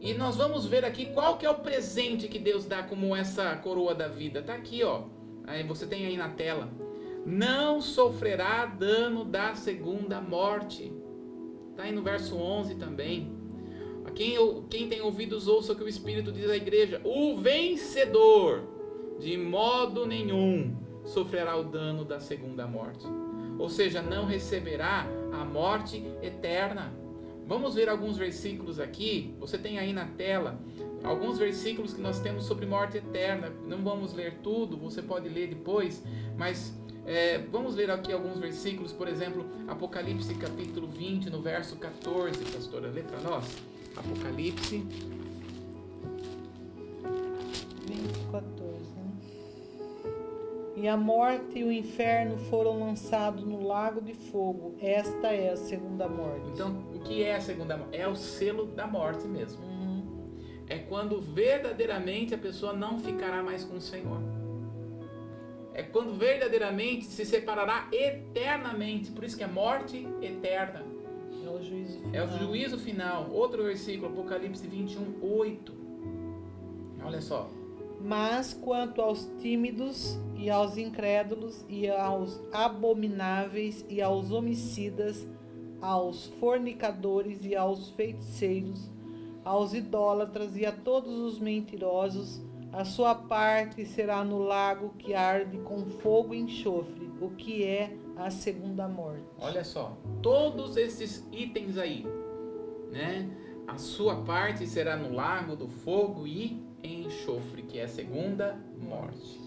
E nós vamos ver aqui qual que é o presente que Deus dá como essa coroa da vida. Tá aqui, ó. Aí você tem aí na tela. Não sofrerá dano da segunda morte. Tá aí no verso 11 também. Quem, quem tem ouvidos, ouça o que o Espírito diz à igreja. O vencedor, de modo nenhum, sofrerá o dano da segunda morte. Ou seja, não receberá a morte eterna. Vamos ver alguns versículos aqui. Você tem aí na tela alguns versículos que nós temos sobre morte eterna. Não vamos ler tudo, você pode ler depois, mas é, vamos ler aqui alguns versículos. Por exemplo, Apocalipse capítulo 20, no verso 14, pastora, lê para nós. Apocalipse 20, 14. Né? E a morte e o inferno foram lançados no lago de fogo. Esta é a segunda morte. Então, o que é a segunda morte? É o selo da morte mesmo. Uhum. É quando verdadeiramente a pessoa não ficará mais com o Senhor. É quando verdadeiramente se separará eternamente. Por isso que é morte eterna. É o juízo final. É o juízo final. Outro versículo, Apocalipse 21, 8. Olha só. Mas quanto aos tímidos e aos incrédulos e aos abomináveis e aos homicidas, aos fornicadores e aos feiticeiros, aos idólatras e a todos os mentirosos, a sua parte será no lago que arde com fogo e enxofre, o que é a segunda morte. Olha só, todos esses itens aí, né? A sua parte será no lago do fogo e enxofre, que é a segunda morte.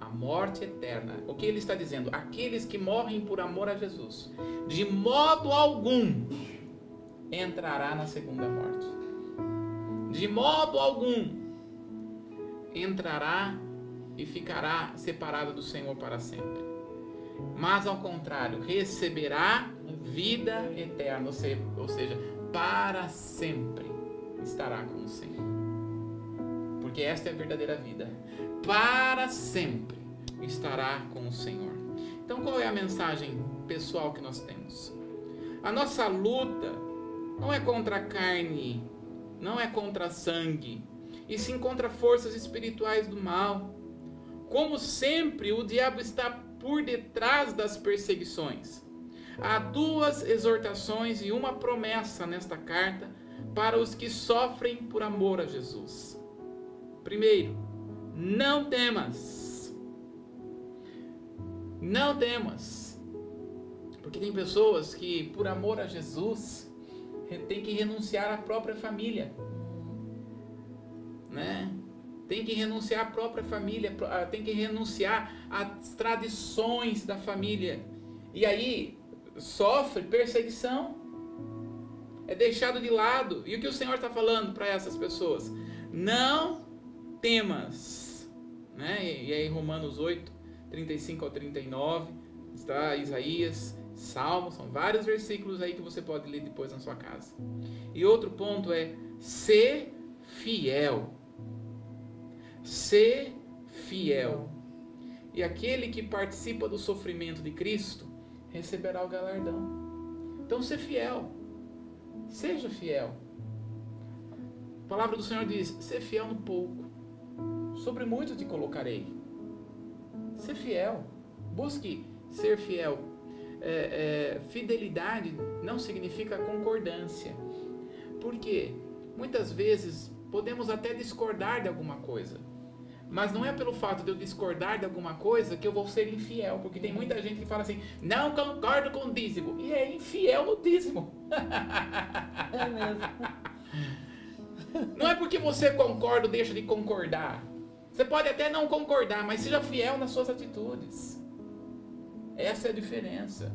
A morte eterna. O que ele está dizendo? Aqueles que morrem por amor a Jesus, de modo algum entrará na segunda morte. De modo algum entrará e ficará separado do Senhor para sempre. Mas ao contrário, receberá vida eterna, ou seja, para sempre estará com o Senhor. Porque esta é a verdadeira vida. Para sempre estará com o Senhor. Então, qual é a mensagem pessoal que nós temos? A nossa luta não é contra a carne, não é contra sangue, e sim contra forças espirituais do mal. Como sempre, o diabo está por detrás das perseguições. Há duas exortações e uma promessa nesta carta para os que sofrem por amor a Jesus. Primeiro, não temas. Não temas. Porque tem pessoas que, por amor a Jesus, tem que renunciar à própria família. Né? Tem que renunciar à própria família, tem que renunciar às tradições da família. E aí sofre perseguição. É deixado de lado. E o que o Senhor está falando para essas pessoas? Não temas. Né? E aí Romanos 8, 35 ao 39, está Isaías Salmo, são vários versículos aí que você pode ler depois na sua casa. E outro ponto é ser fiel. Ser fiel. E aquele que participa do sofrimento de Cristo receberá o galardão. Então, ser fiel. Seja fiel. A palavra do Senhor diz: ser fiel no pouco. Sobre muito te colocarei. Ser fiel. Busque ser fiel é, é, fidelidade não significa concordância. Por quê? Muitas vezes podemos até discordar de alguma coisa. Mas não é pelo fato de eu discordar de alguma coisa que eu vou ser infiel. Porque tem muita gente que fala assim, não concordo com o dízimo. E é infiel no dízimo. É mesmo. Não é porque você concorda ou deixa de concordar. Você pode até não concordar, mas seja fiel nas suas atitudes. Essa é a diferença.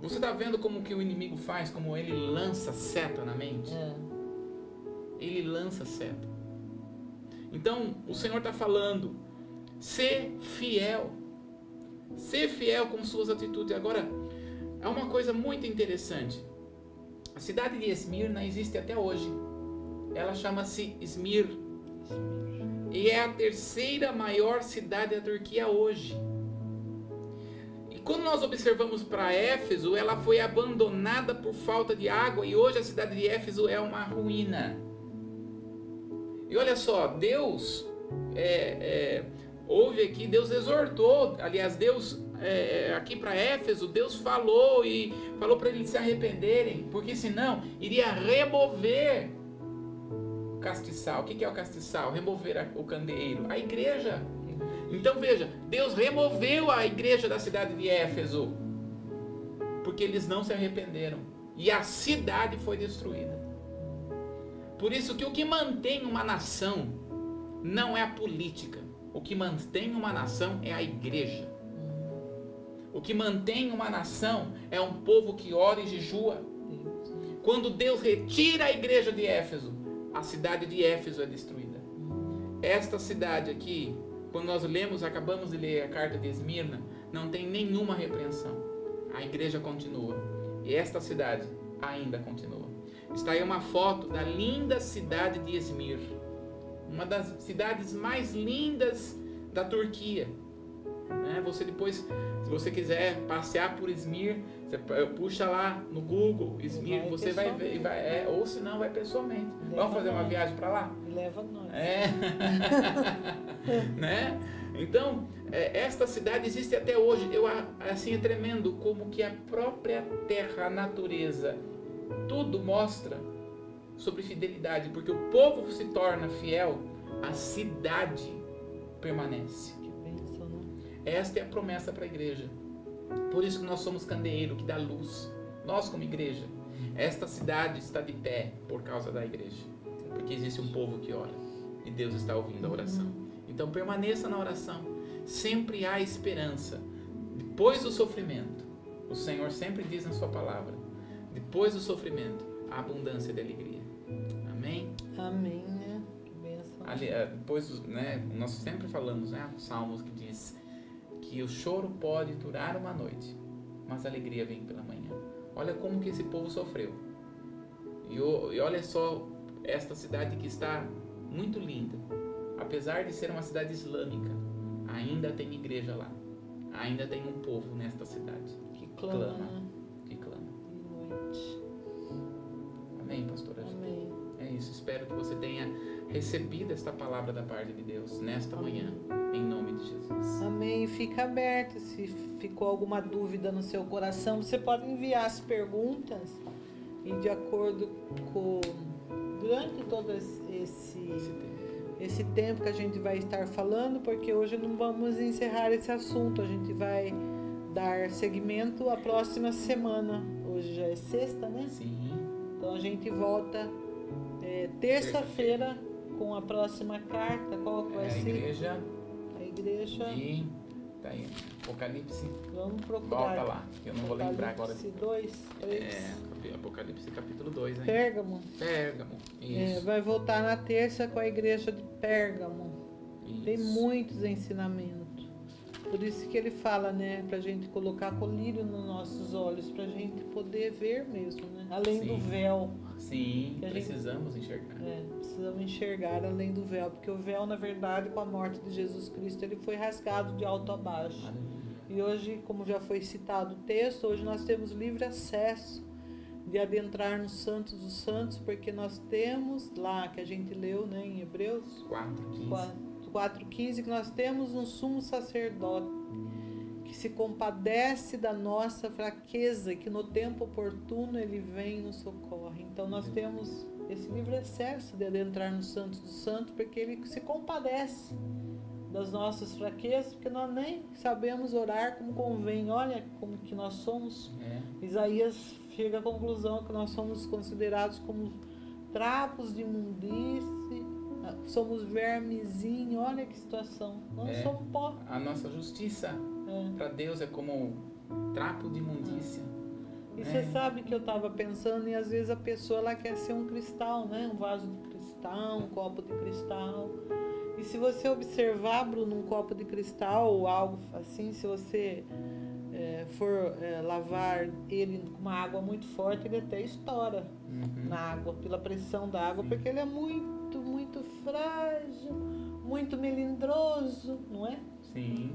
Você está vendo como que o inimigo faz, como ele lança seta na mente? É. Ele lança seta. Então, o Senhor está falando, ser fiel. Ser fiel com suas atitudes. Agora, é uma coisa muito interessante. A cidade de Esmirna existe até hoje. Ela chama-se Esmir. E é a terceira maior cidade da Turquia hoje quando nós observamos para Éfeso, ela foi abandonada por falta de água e hoje a cidade de Éfeso é uma ruína. E olha só, Deus é, é, aqui, Deus exortou, aliás, Deus é, aqui para Éfeso, Deus falou e falou para eles se arrependerem, porque senão iria remover o castiçal. O que é o castiçal? Remover o candeeiro, a igreja. Então veja, Deus removeu a igreja da cidade de Éfeso, porque eles não se arrependeram. E a cidade foi destruída. Por isso que o que mantém uma nação não é a política. O que mantém uma nação é a igreja. O que mantém uma nação é um povo que ora e jejua. Quando Deus retira a igreja de Éfeso, a cidade de Éfeso é destruída. Esta cidade aqui quando nós lemos, acabamos de ler a carta de Esmirna, não tem nenhuma repreensão. A igreja continua. E esta cidade ainda continua. Está aí uma foto da linda cidade de Esmir. Uma das cidades mais lindas da Turquia. Né? Você depois, se você quiser passear por Esmir, você puxa lá no Google, Esmir, você vai ver, vai, é, ou se não, vai pessoalmente. Leva Vamos fazer uma viagem para lá? Leva nós. É. né? Então, é, esta cidade existe até hoje. Eu assim é tremendo como que a própria terra, a natureza, tudo mostra sobre fidelidade, porque o povo se torna fiel, a cidade permanece. Né? Esta é a promessa para a igreja. Por isso que nós somos candeeiro que dá luz. Nós como igreja, esta cidade está de pé por causa da igreja, porque existe um povo que ora e Deus está ouvindo a oração. Então permaneça na oração. Sempre há esperança. Depois do sofrimento, o Senhor sempre diz na sua palavra: depois do sofrimento, a abundância de alegria. Amém? Amém, né? Que bênção. Ali, eh, depois, né, nós sempre falamos, né, Salmos que diz que o choro pode durar uma noite, mas a alegria vem pela manhã. Olha como que esse povo sofreu. E, e olha só esta cidade que está muito linda. Apesar de ser uma cidade islâmica, ainda tem igreja lá. Ainda tem um povo nesta cidade. Que clama. clama. Que clama. Amém, pastora? Amém. É isso. Espero que você tenha recebido esta palavra da parte de Deus nesta manhã, em nome de Jesus. Amém. Fica aberto. Se ficou alguma dúvida no seu coração, você pode enviar as perguntas e de acordo com durante todo esse Esse tempo. esse tempo que a gente vai estar falando, porque hoje não vamos encerrar esse assunto, a gente vai dar seguimento a próxima semana. Hoje já é sexta, né? Sim. Então a gente volta é, terça-feira com a próxima carta. Qual que vai É a ser? igreja A igreja. de. Tá aí. Apocalipse. Vamos procurar. Volta lá, que eu não vou lembrar agora. Apocalipse 2, 3. É, Apocalipse capítulo 2, hein? Pérgamo. Pérgamo. É, Isso. vai voltar na terça com a igreja de Pérgamo. Tem isso. muitos ensinamentos. Por isso que ele fala, né, pra gente colocar colírio nos nossos olhos, pra gente poder ver mesmo, né? Além do Sim. véu. Sim, gente- precisamos enxergar. É, precisamos enxergar além do véu, porque o véu, na verdade, com a morte de Jesus Cristo, ele foi rasgado de alto a baixo. E hoje, como já foi citado o texto, hoje nós temos livre acesso de adentrar no Santos dos Santos, porque nós temos lá, que a gente leu né, em Hebreus 4, 15. 4,15, que nós temos um sumo sacerdote que se compadece da nossa fraqueza, que no tempo oportuno ele vem e nos socorre. Então nós temos esse livre acesso de adentrar no Santos dos Santos, porque ele se compadece das nossas fraquezas, porque nós nem sabemos orar como convém. Olha como que nós somos. É. Isaías chega à conclusão que nós somos considerados como trapos de imundície, ah, somos vermezinho, olha que situação. Nós É. somos pó. A nossa justiça É. para Deus é como trapo de imundícia. E É. você sabe que eu estava pensando, e às vezes a pessoa ela quer ser um cristal, né? Um vaso de cristal, um copo de cristal. E se você observar, Bruno, um copo de cristal ou algo assim, se você eh, for eh, lavar ele com uma água muito forte, ele até estoura Uhum. na água, pela pressão da água, Sim. porque ele é muito frágil, muito melindroso, não é? Sim.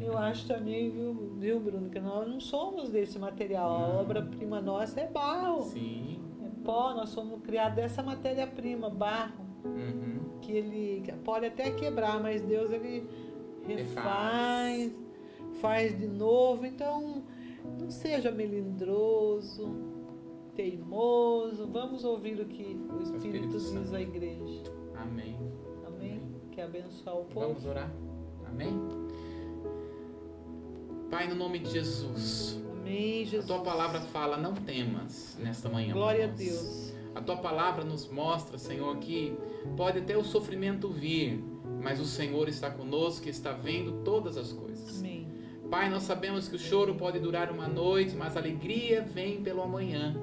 Eu acho também, viu, viu, Bruno, que nós não somos desse material. A obra-prima nossa é barro, Sim. é pó, nós somos criados dessa matéria-prima, barro, Uhum. que ele pode até quebrar, mas Deus ele Refaz. faz de novo. Então, não seja melindroso, teimoso. Vamos ouvir o que o Espírito, Espírito diz à igreja. Amém. Amém? Quer abençoar o povo? Vamos orar? Amém? Pai, no nome de Jesus, Amém, a Jesus. tua palavra fala, não temas nesta manhã. Glória a. Deus. A tua palavra nos mostra, Senhor, que pode até o sofrimento vir, mas o Senhor está conosco e está vendo todas as coisas. Amém. Pai, nós sabemos que o choro pode durar uma noite, mas a alegria vem pelo amanhã.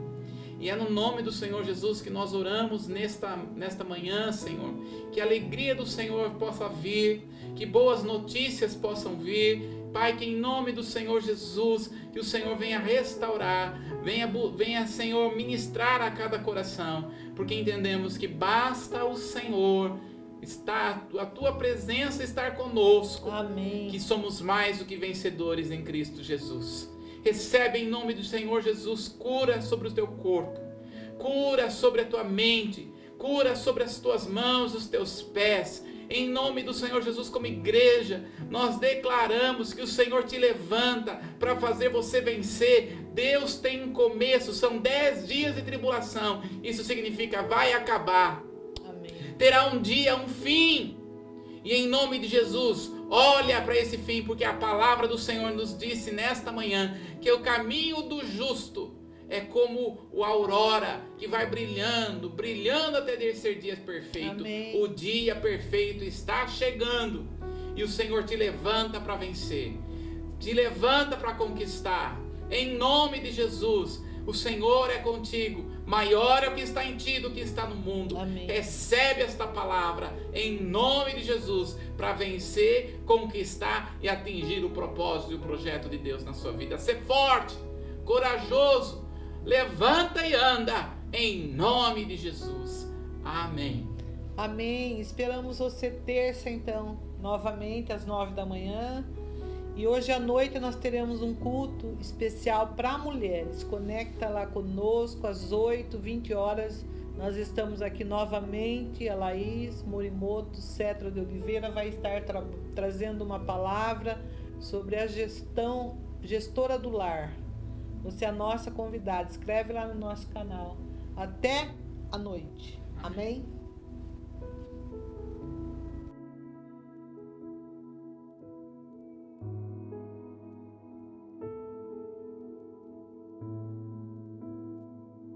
E é no nome do Senhor Jesus que nós oramos nesta, nesta manhã, Senhor. Que a alegria do Senhor possa vir, que boas notícias possam vir. Pai, que em nome do Senhor Jesus, que o Senhor venha restaurar, venha, venha, Senhor, ministrar a cada coração, porque entendemos que basta o Senhor estar, a tua presença estar conosco Amém. que somos mais do que vencedores em Cristo Jesus. Recebe em nome do Senhor Jesus cura sobre o teu corpo, cura sobre a tua mente, cura sobre as tuas mãos, os teus pés. Em nome do Senhor Jesus, como igreja, nós declaramos que o Senhor te levanta para fazer você vencer. Deus tem um começo, são dez dias de tribulação. Isso significa vai acabar Amém. terá um dia, um fim. E em nome de Jesus, olha para esse fim, porque a palavra do Senhor nos disse nesta manhã que o caminho do justo é como o aurora que vai brilhando, brilhando até ser dia perfeito. Amém. O dia perfeito está chegando e o Senhor te levanta para vencer, te levanta para conquistar. Em nome de Jesus, O Senhor é contigo. Maior é o que está em ti do que está no mundo. Amém. Recebe esta palavra em nome de Jesus para vencer, conquistar e atingir o propósito e o projeto de Deus na sua vida. Ser forte, corajoso, levanta e anda em nome de Jesus. Amém. Amém. Esperamos você terça então, novamente às nove da manhã. E hoje à noite nós teremos um culto especial para mulheres. Conecta lá conosco às 8, 20 horas. Nós estamos aqui novamente. A Laís Morimoto Cetro de Oliveira vai estar tra trazendo uma palavra sobre a gestão, gestora do lar. Você é a nossa convidada. Escreve lá no nosso canal. Até a noite. Amém? Amém?